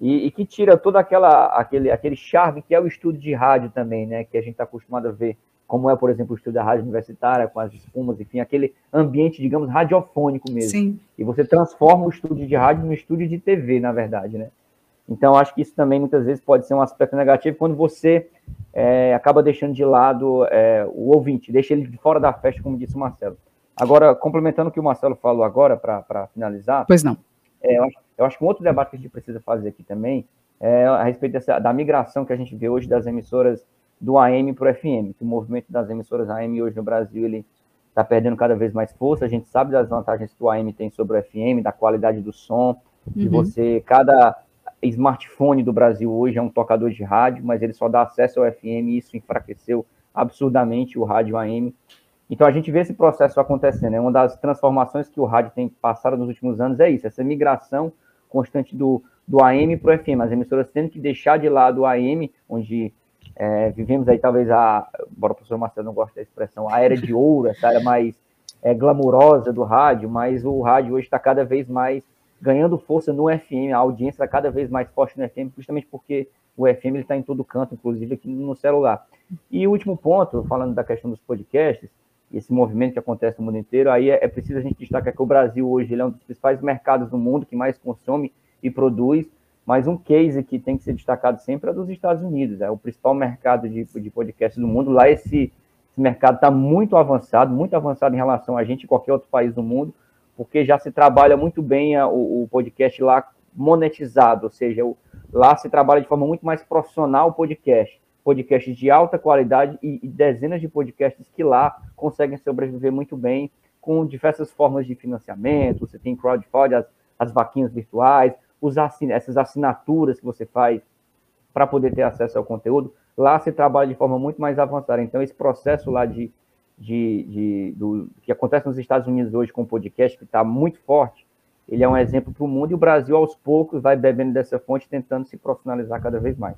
C: e, e, que tira todo aquela, aquele, aquele charme que é o estúdio de rádio também, né? Que a gente está acostumado a ver, como é, por exemplo, o estúdio da rádio universitária, com as espumas, enfim, aquele ambiente, digamos, radiofônico mesmo. Sim. E você transforma o estúdio de rádio no estúdio de TV, na verdade, né? Então, acho que isso também muitas vezes pode ser um aspecto negativo quando você é, acaba deixando de lado é, o ouvinte, deixa ele de fora da festa, como disse o Marcelo. Agora, complementando o que o Marcelo falou agora, para finalizar.
B: Pois não.
C: É, eu, acho, eu, acho, que um outro debate que a gente precisa fazer aqui também é a respeito dessa, da migração que a gente vê hoje das emissoras do AM para o FM, que o movimento das emissoras AM hoje no Brasil ele está perdendo cada vez mais força. A gente sabe das vantagens que o AM tem sobre o FM, da qualidade do som, uhum. de você cada smartphone do Brasil hoje é um tocador de rádio, mas ele só dá acesso ao FM e isso enfraqueceu absurdamente o rádio AM. Então a gente vê esse processo acontecendo. É uma das transformações que o rádio tem passado nos últimos anos é isso, essa migração constante do, do AM para o FM. As emissoras tendo que deixar de lado o AM, onde é, vivemos aí talvez a, embora o professor Marcelo não goste da expressão, a era de ouro, essa era mais é, glamurosa do rádio, mas o rádio hoje está cada vez mais ganhando força no FM, a audiência está cada vez mais forte no FM, justamente porque o FM está em todo canto, inclusive aqui no celular. E o último ponto, falando da questão dos podcasts, esse movimento que acontece no mundo inteiro, aí é, é preciso a gente destacar que o Brasil hoje é um dos principais mercados do mundo que mais consome e produz, mas um case que tem que ser destacado sempre é dos Estados Unidos, é o principal mercado de, de podcasts do mundo. Lá esse, esse mercado está muito avançado, muito avançado em relação a gente e qualquer outro país do mundo, porque já se trabalha muito bem a, o, o, podcast lá monetizado, ou seja, o, lá se trabalha de forma muito mais profissional o podcast podcasts de alta qualidade e, e dezenas de podcasts que lá conseguem sobreviver muito bem com diversas formas de financiamento. Você tem crowdfunding, as, as vaquinhas virtuais, os assin essas assinaturas que você faz para poder ter acesso ao conteúdo. Lá se trabalha de forma muito mais avançada. Então, esse processo lá de, de, de do, que acontece nos Estados Unidos hoje com o podcast, que está muito forte, ele é um exemplo para o mundo e o Brasil, aos poucos, vai bebendo dessa fonte, tentando se profissionalizar cada vez mais.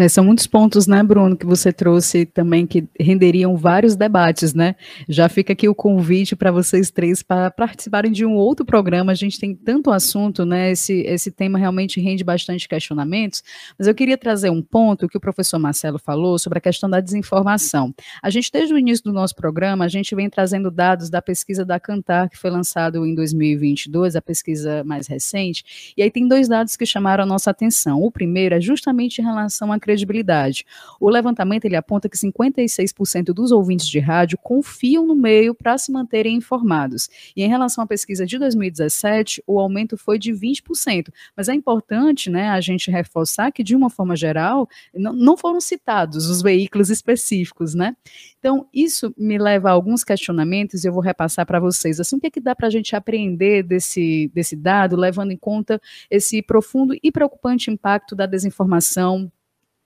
B: É, são muitos pontos, né, Bruno, que você trouxe também que renderiam vários debates, né? Já fica aqui o convite para vocês três para participarem de um outro programa. A gente tem tanto assunto, né? Esse, esse tema realmente rende bastante questionamentos. Mas eu queria trazer um ponto que o professor Marcelo falou sobre a questão da desinformação. A gente, desde o início do nosso programa, a gente vem trazendo dados da pesquisa da Cantar, que foi lançado em 2022, a pesquisa mais recente. E aí tem dois dados que chamaram a nossa atenção. O primeiro é justamente em relação à credibilidade. O levantamento ele aponta que 56% dos ouvintes de rádio confiam no meio para se manterem informados. E em relação à pesquisa de 2017, o aumento foi de 20%. Mas é importante né, a gente reforçar que, de uma forma geral, não, não foram citados os veículos específicos, né? Então, isso me leva a alguns questionamentos e eu vou repassar para vocês. Assim, o que, é que dá para a gente aprender desse, desse dado, levando em conta esse profundo e preocupante impacto da desinformação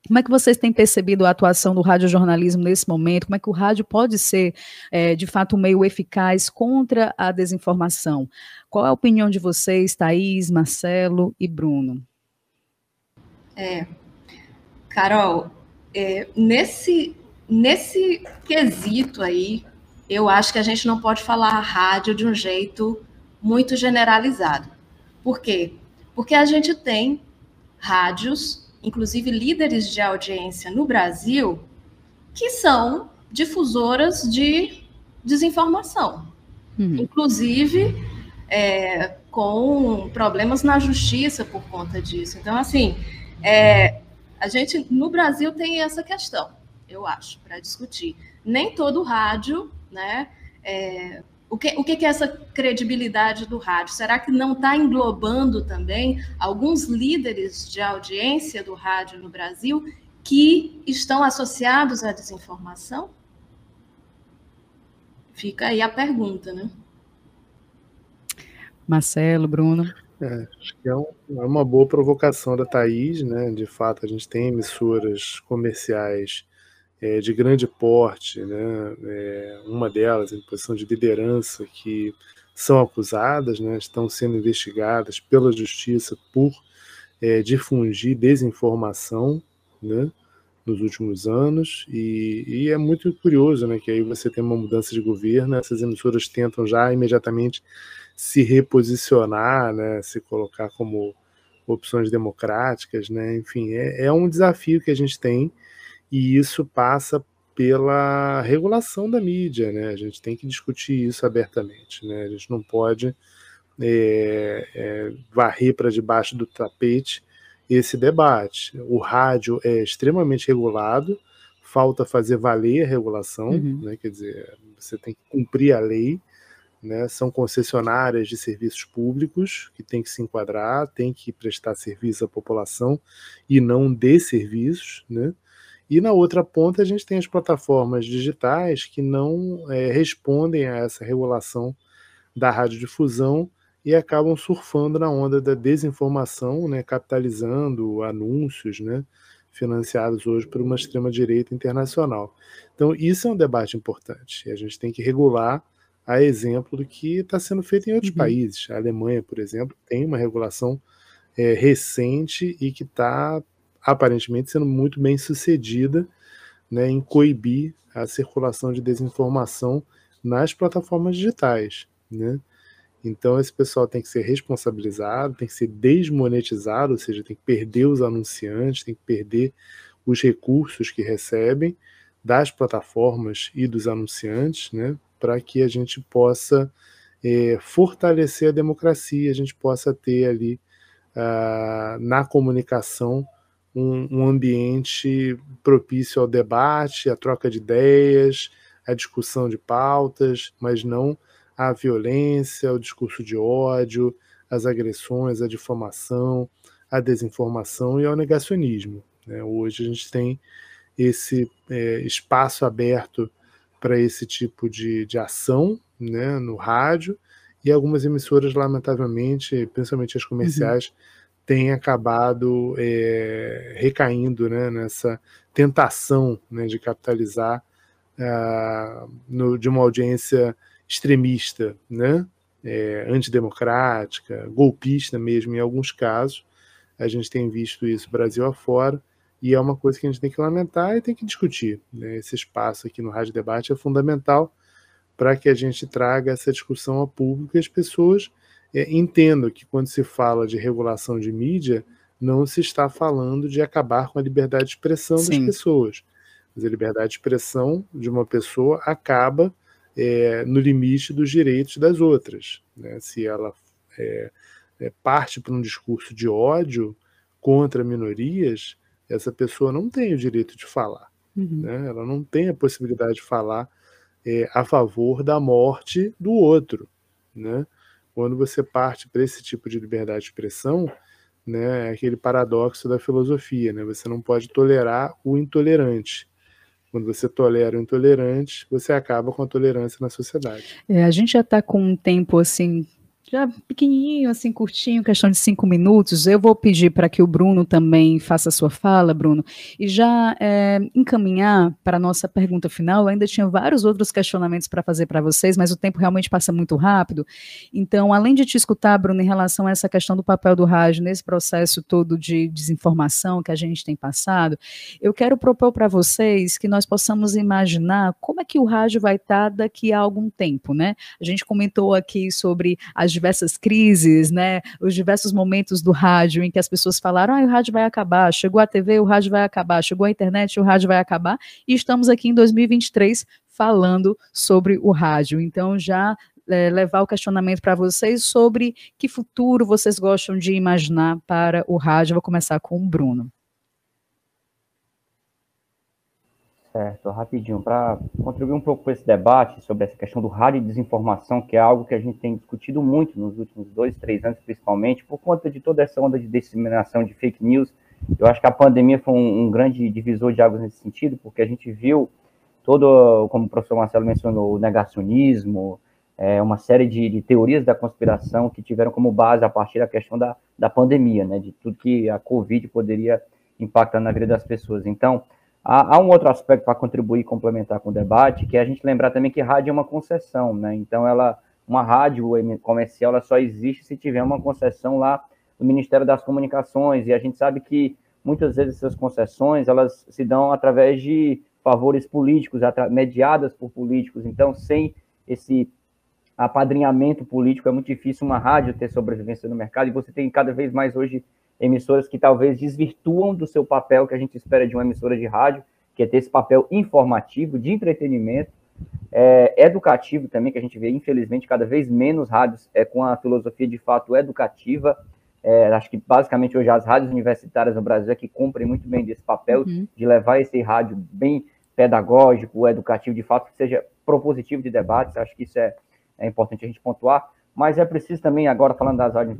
B: como é que vocês têm percebido a atuação do radiojornalismo nesse momento? Como é que o rádio pode ser, é, de fato, um meio eficaz contra a desinformação? Qual é a opinião de vocês, Thaís, Marcelo e Bruno?
D: É, Carol, é, nesse, nesse quesito aí, eu acho que a gente não pode falar rádio de um jeito muito generalizado. Por quê? Porque a gente tem rádios inclusive líderes de audiência no Brasil, que são difusoras de desinformação. Uhum. Inclusive é, com problemas na justiça por conta disso. Então, assim, é, a gente no Brasil tem essa questão, eu acho, para discutir. Nem todo rádio, né? É, o que, o que é essa credibilidade do rádio? Será que não está englobando também alguns líderes de audiência do rádio no Brasil que estão associados à desinformação? Fica aí a pergunta, né?
B: Marcelo, Bruno.
E: É, acho que é, um, é, uma boa provocação da Thaís, né? De fato, a gente tem emissoras comerciais é, de grande porte, né, é, uma delas em posição de liderança, que são acusadas, né, estão sendo investigadas pela justiça por é, difundir desinformação né, nos últimos anos, e, e, é muito curioso né, que aí você tem uma mudança de governo, essas emissoras tentam já imediatamente se reposicionar, né, se colocar como opções democráticas, né, enfim, é, é um desafio que a gente tem e isso passa pela regulação da mídia, né? A gente tem que discutir isso abertamente, né? A gente não pode é, é, varrer para debaixo do tapete esse debate. O rádio é extremamente regulado, falta fazer valer a regulação, uhum. né? Quer dizer, você tem que cumprir a lei, né? São concessionárias de serviços públicos que tem que se enquadrar, tem que prestar serviço à população e não de serviços, né? E na outra ponta, a gente tem as plataformas digitais que não é, respondem a essa regulação da radiodifusão e acabam surfando na onda da desinformação, né, capitalizando anúncios, né, financiados hoje por uma extrema-direita internacional. Então, isso é um debate importante. A gente tem que regular a exemplo do que está sendo feito em outros uhum. países. A Alemanha, por exemplo, tem uma regulação é, recente e que está aparentemente sendo muito bem sucedida né, em coibir a circulação de desinformação nas plataformas digitais. Né? Então, esse pessoal tem que ser responsabilizado, tem que ser desmonetizado, ou seja, tem que perder os anunciantes, tem que perder os recursos que recebem das plataformas e dos anunciantes, né, para que a gente possa é, fortalecer a democracia, a gente possa ter ali uh, na comunicação um, um, ambiente propício ao debate, à troca de ideias, à discussão de pautas, mas não à violência, ao discurso de ódio, às agressões, à difamação, à desinformação e ao negacionismo. Né? Hoje a gente tem esse é, espaço aberto para esse tipo de, de ação né, no rádio e algumas emissoras, lamentavelmente, principalmente as comerciais, uhum. Têm acabado é, recaindo né, nessa tentação né, de capitalizar uh, no, de uma audiência extremista, né, é, antidemocrática, golpista mesmo, em alguns casos. A gente tem visto isso Brasil afora, e é uma coisa que a gente tem que lamentar e tem que discutir. Né? Esse espaço aqui no Rádio Debate é fundamental para que a gente traga essa discussão ao público e as pessoas é, entendam que quando se fala de regulação de mídia, não se está falando de acabar com a liberdade de expressão Sim. das pessoas. Mas a liberdade de expressão de uma pessoa acaba é, no limite dos direitos das outras. Né? Se ela é, é parte para um discurso de ódio contra minorias, essa pessoa não tem o direito de falar. Uhum. Né? Ela não tem a possibilidade de falar é, a favor da morte do outro. Né? Quando você parte para esse tipo de liberdade de expressão, né, é aquele paradoxo da filosofia, né? Você não pode tolerar o intolerante. Quando você tolera o intolerante, você acaba com a tolerância na sociedade.
B: É, a gente já está com um tempo assim já pequenininho, assim, curtinho, questão de cinco minutos. Eu vou pedir para que o Bruno também faça a sua fala, Bruno, e já é, encaminhar para a nossa pergunta final. Eu ainda tinha vários outros questionamentos para fazer para vocês, mas o tempo realmente passa muito rápido. Então, além de te escutar, Bruno, em relação a essa questão do papel do rádio nesse processo todo de desinformação que a gente tem passado, eu quero propor para vocês que nós possamos imaginar como é que o rádio vai estar tá daqui a algum tempo, né? A gente comentou aqui sobre as diversas crises, né, os diversos momentos do rádio em que as pessoas falaram, ah, o rádio vai acabar, chegou a TV, o rádio vai acabar, chegou a internet, o rádio vai acabar, e estamos aqui em 2023 falando sobre o rádio. Então, já é, levar o questionamento para vocês sobre que futuro vocês gostam de imaginar para o rádio. Eu vou começar com o Bruno.
C: Certo, rapidinho, para contribuir um pouco com esse debate sobre essa questão do rádio de desinformação, que é algo que a gente tem discutido muito nos últimos dois, três anos, principalmente, por conta de toda essa onda de disseminação de fake news. Eu acho que a pandemia foi um, um grande divisor de águas nesse sentido, porque a gente viu todo, como o professor Marcelo mencionou, o negacionismo, é, uma série de, de, teorias da conspiração que tiveram como base a partir da questão da, da pandemia, né, de tudo que a Covid poderia impactar na vida das pessoas. Então, Há, há um outro aspecto para contribuir e complementar com o debate, que é a gente lembrar também que rádio é uma concessão, né? Então, ela, uma rádio comercial ela só existe se tiver uma concessão lá do Ministério das Comunicações, e a gente sabe que muitas vezes essas concessões elas se dão através de favores políticos, mediadas por políticos. Então, sem esse apadrinhamento político, é muito difícil uma rádio ter sobrevivência no mercado, e você tem cada vez mais hoje emissoras que talvez desvirtuam do seu papel que a gente espera de uma emissora de rádio, que é ter esse papel informativo, de entretenimento, é, educativo também, que a gente vê, infelizmente, cada vez menos rádios é, com a filosofia de fato educativa. É, acho que basicamente hoje as rádios universitárias no Brasil é que cumprem muito bem desse papel uhum. de levar esse rádio bem pedagógico, educativo, de fato, que seja propositivo de debates. Acho que isso é, é importante a gente pontuar mas é preciso também, agora falando das rádios,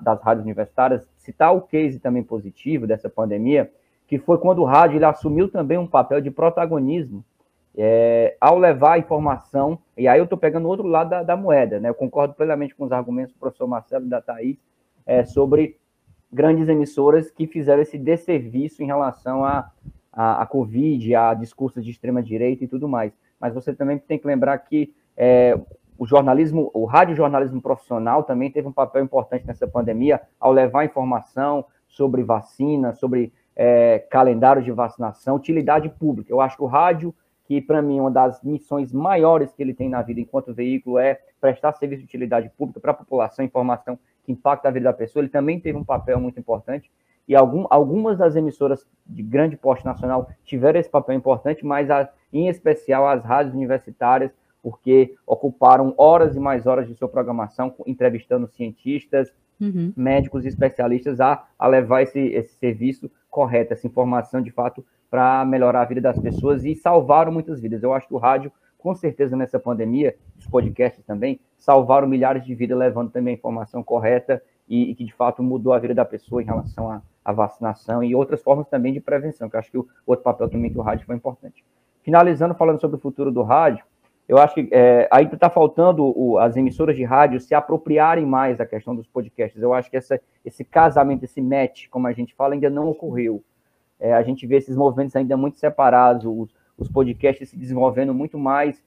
C: das rádios universitárias, citar o case também positivo dessa pandemia, que foi quando o rádio ele assumiu também um papel de protagonismo é, ao levar a informação, e aí eu estou pegando o outro lado da, da, moeda, né? Eu concordo plenamente com os argumentos do professor Marcelo e da Thaís é, sobre grandes emissoras que fizeram esse desserviço em relação à a, a, a, Covid, a discursos de extrema-direita e tudo mais. Mas você também tem que lembrar que é, o jornalismo, o radiojornalismo profissional também teve um papel importante nessa pandemia ao levar informação sobre vacina, sobre é, calendário de vacinação, utilidade pública. Eu acho que o rádio, que para mim é uma das missões maiores que ele tem na vida enquanto veículo, é prestar serviço de utilidade pública para a população, informação que impacta a vida da pessoa, ele também teve um papel muito importante. E algum, algumas das emissoras de grande porte nacional tiveram esse papel importante, mas a, em especial as rádios universitárias, porque ocuparam horas e mais horas de sua programação entrevistando cientistas, uhum. médicos e especialistas a, a levar esse, esse serviço correto, essa informação de fato para melhorar a vida das pessoas e salvaram muitas vidas. Eu acho que o rádio, com certeza nessa pandemia, os podcasts também, salvaram milhares de vidas, levando também a informação correta e, e que de fato mudou a vida da pessoa em relação à, à vacinação e outras formas também de prevenção, que eu acho que o outro papel também que o rádio foi importante. Finalizando, falando sobre o futuro do rádio, eu acho que é, ainda está faltando o, as emissoras de rádio se apropriarem mais da questão dos podcasts. Eu acho que essa, esse casamento, esse match, como a gente fala, ainda não ocorreu. É, a gente vê esses movimentos ainda muito separados, os, os podcasts se desenvolvendo muito mais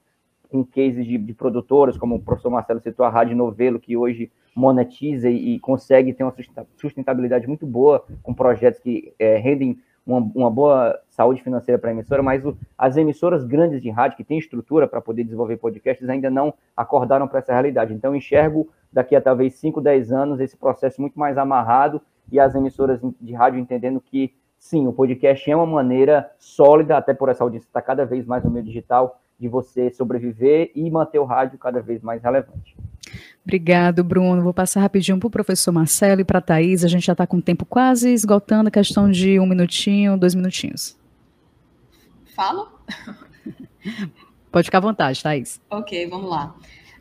C: com cases de, de, produtoras, como o professor Marcelo citou, a Rádio Novelo, que hoje monetiza e, e consegue ter uma sustentabilidade muito boa com projetos que é, rendem uma, uma boa saúde financeira para a emissora, mas o, as emissoras grandes de rádio, que têm estrutura para poder desenvolver podcasts, ainda não acordaram para essa realidade. Então, enxergo daqui a talvez 5, 10 anos esse processo muito mais amarrado e as emissoras de rádio entendendo que, sim, o podcast é uma maneira sólida, até por essa audiência estar cada vez mais no meio digital, de você sobreviver e manter o rádio cada vez mais relevante.
B: Obrigado, Bruno. Vou passar rapidinho para o professor Marcelo e para a Thaís. A gente já está com o tempo quase esgotando, a questão de um minutinho, dois minutinhos.
D: Falo?
B: Pode ficar à vontade, Thaís.
D: Ok, vamos lá.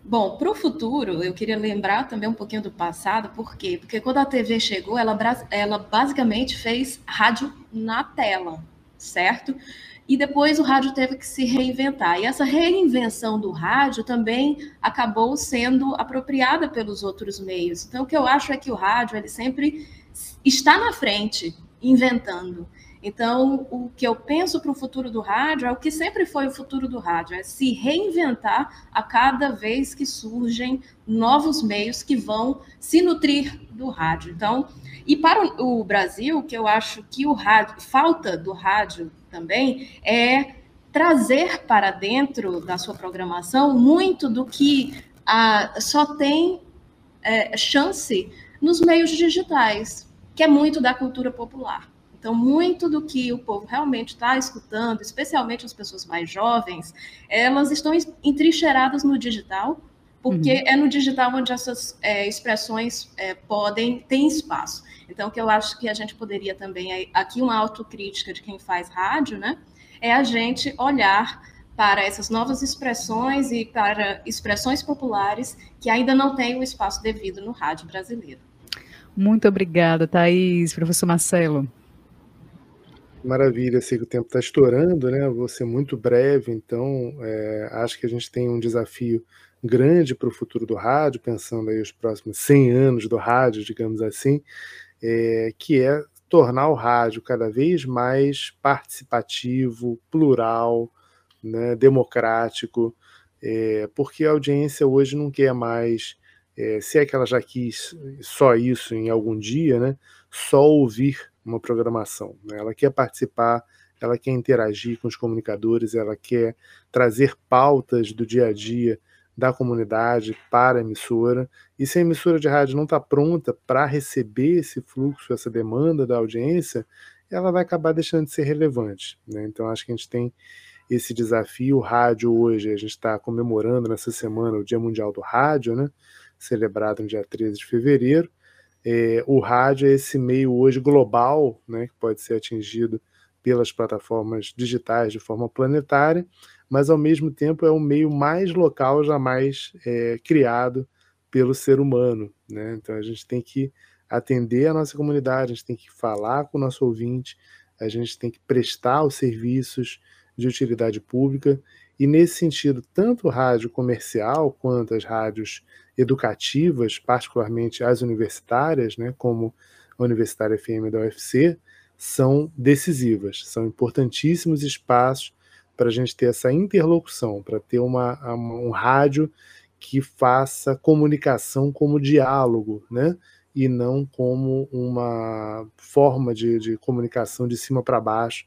D: Bom, para o futuro, eu queria lembrar também um pouquinho do passado, por quê? Porque quando a TV chegou, ela, ela basicamente fez rádio na tela, certo? E depois o rádio teve que se reinventar. E essa reinvenção do rádio também acabou sendo apropriada pelos outros meios. Então, o que eu acho é que o rádio ele sempre está na frente, inventando. Então, o que eu penso para o futuro do rádio é o que sempre foi o futuro do rádio, é se reinventar a cada vez que surgem novos meios que vão se nutrir do rádio. Então, e para o Brasil, que eu acho que o rádio, falta do rádio também, é trazer para dentro da sua programação muito do que ah, só tem é, chance nos meios digitais, que é muito da cultura popular. Então, muito do que o povo realmente está escutando, especialmente as pessoas mais jovens, elas estão entrincheiradas no digital, porque uhum. é no digital onde essas é, expressões é, podem ter espaço. Então, o que eu acho que a gente poderia também, aqui uma autocrítica de quem faz rádio, né, é a gente olhar para essas novas expressões e para expressões populares que ainda não têm o espaço devido no rádio brasileiro.
B: Muito obrigada, Thaís. Professor Marcelo.
E: Maravilha, sei que o tempo está estourando, né? Vou ser muito breve, então é, acho que a gente tem um desafio grande para o futuro do rádio, pensando aí os próximos 100 anos do rádio, digamos assim, é, que é tornar o rádio cada vez mais participativo, plural, né, democrático, é, porque a audiência hoje não quer mais, é, se é que ela já quis só isso em algum dia, né, só ouvir uma programação. Né? Ela quer participar, ela quer interagir com os comunicadores, ela quer trazer pautas do dia a dia da comunidade para a emissora. E se a emissora de rádio não está pronta para receber esse fluxo, essa demanda da audiência, ela vai acabar deixando de ser relevante. Né? Então, acho que a gente tem esse desafio. O rádio hoje, a gente está comemorando nessa semana o Dia Mundial do Rádio, né? celebrado no dia 13 de fevereiro. É, o rádio é esse meio hoje global, né, que pode ser atingido pelas plataformas digitais de forma planetária, mas ao mesmo tempo é o meio mais local jamais é, criado pelo ser humano. Né? Então a gente tem que atender a nossa comunidade, a gente tem que falar com o nosso ouvinte, a gente tem que prestar os serviços de utilidade pública, e nesse sentido, tanto rádio comercial quanto as rádios educativas, particularmente as universitárias, né, como a Universitária FM da UFC, são decisivas, são importantíssimos espaços para a gente ter essa interlocução, para ter uma, uma, um rádio que faça comunicação como diálogo, né? E não como uma forma de, de comunicação de cima para baixo,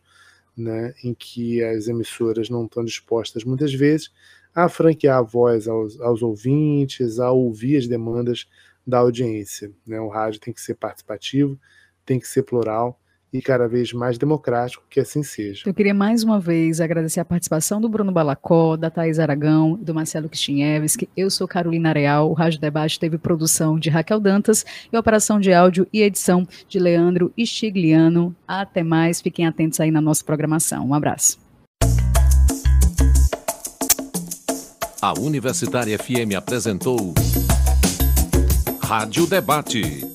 E: né? Em que as emissoras não estão dispostas muitas vezes a franquear a voz aos, aos ouvintes, a ouvir as demandas da audiência. Né? O rádio tem que ser participativo, tem que ser plural e cada vez mais democrático, que assim seja.
B: Eu queria mais uma vez agradecer a participação do Bruno Balacó, da Thais Aragão, do Marcelo Kistinevski. Eu sou Carolina Real. O Rádio Debate teve produção de Raquel Dantas e operação de áudio e edição de Leandro Stigliano. Até mais, fiquem atentos aí na nossa programação. Um abraço.
A: A Universitária FM apresentou Rádio Debate,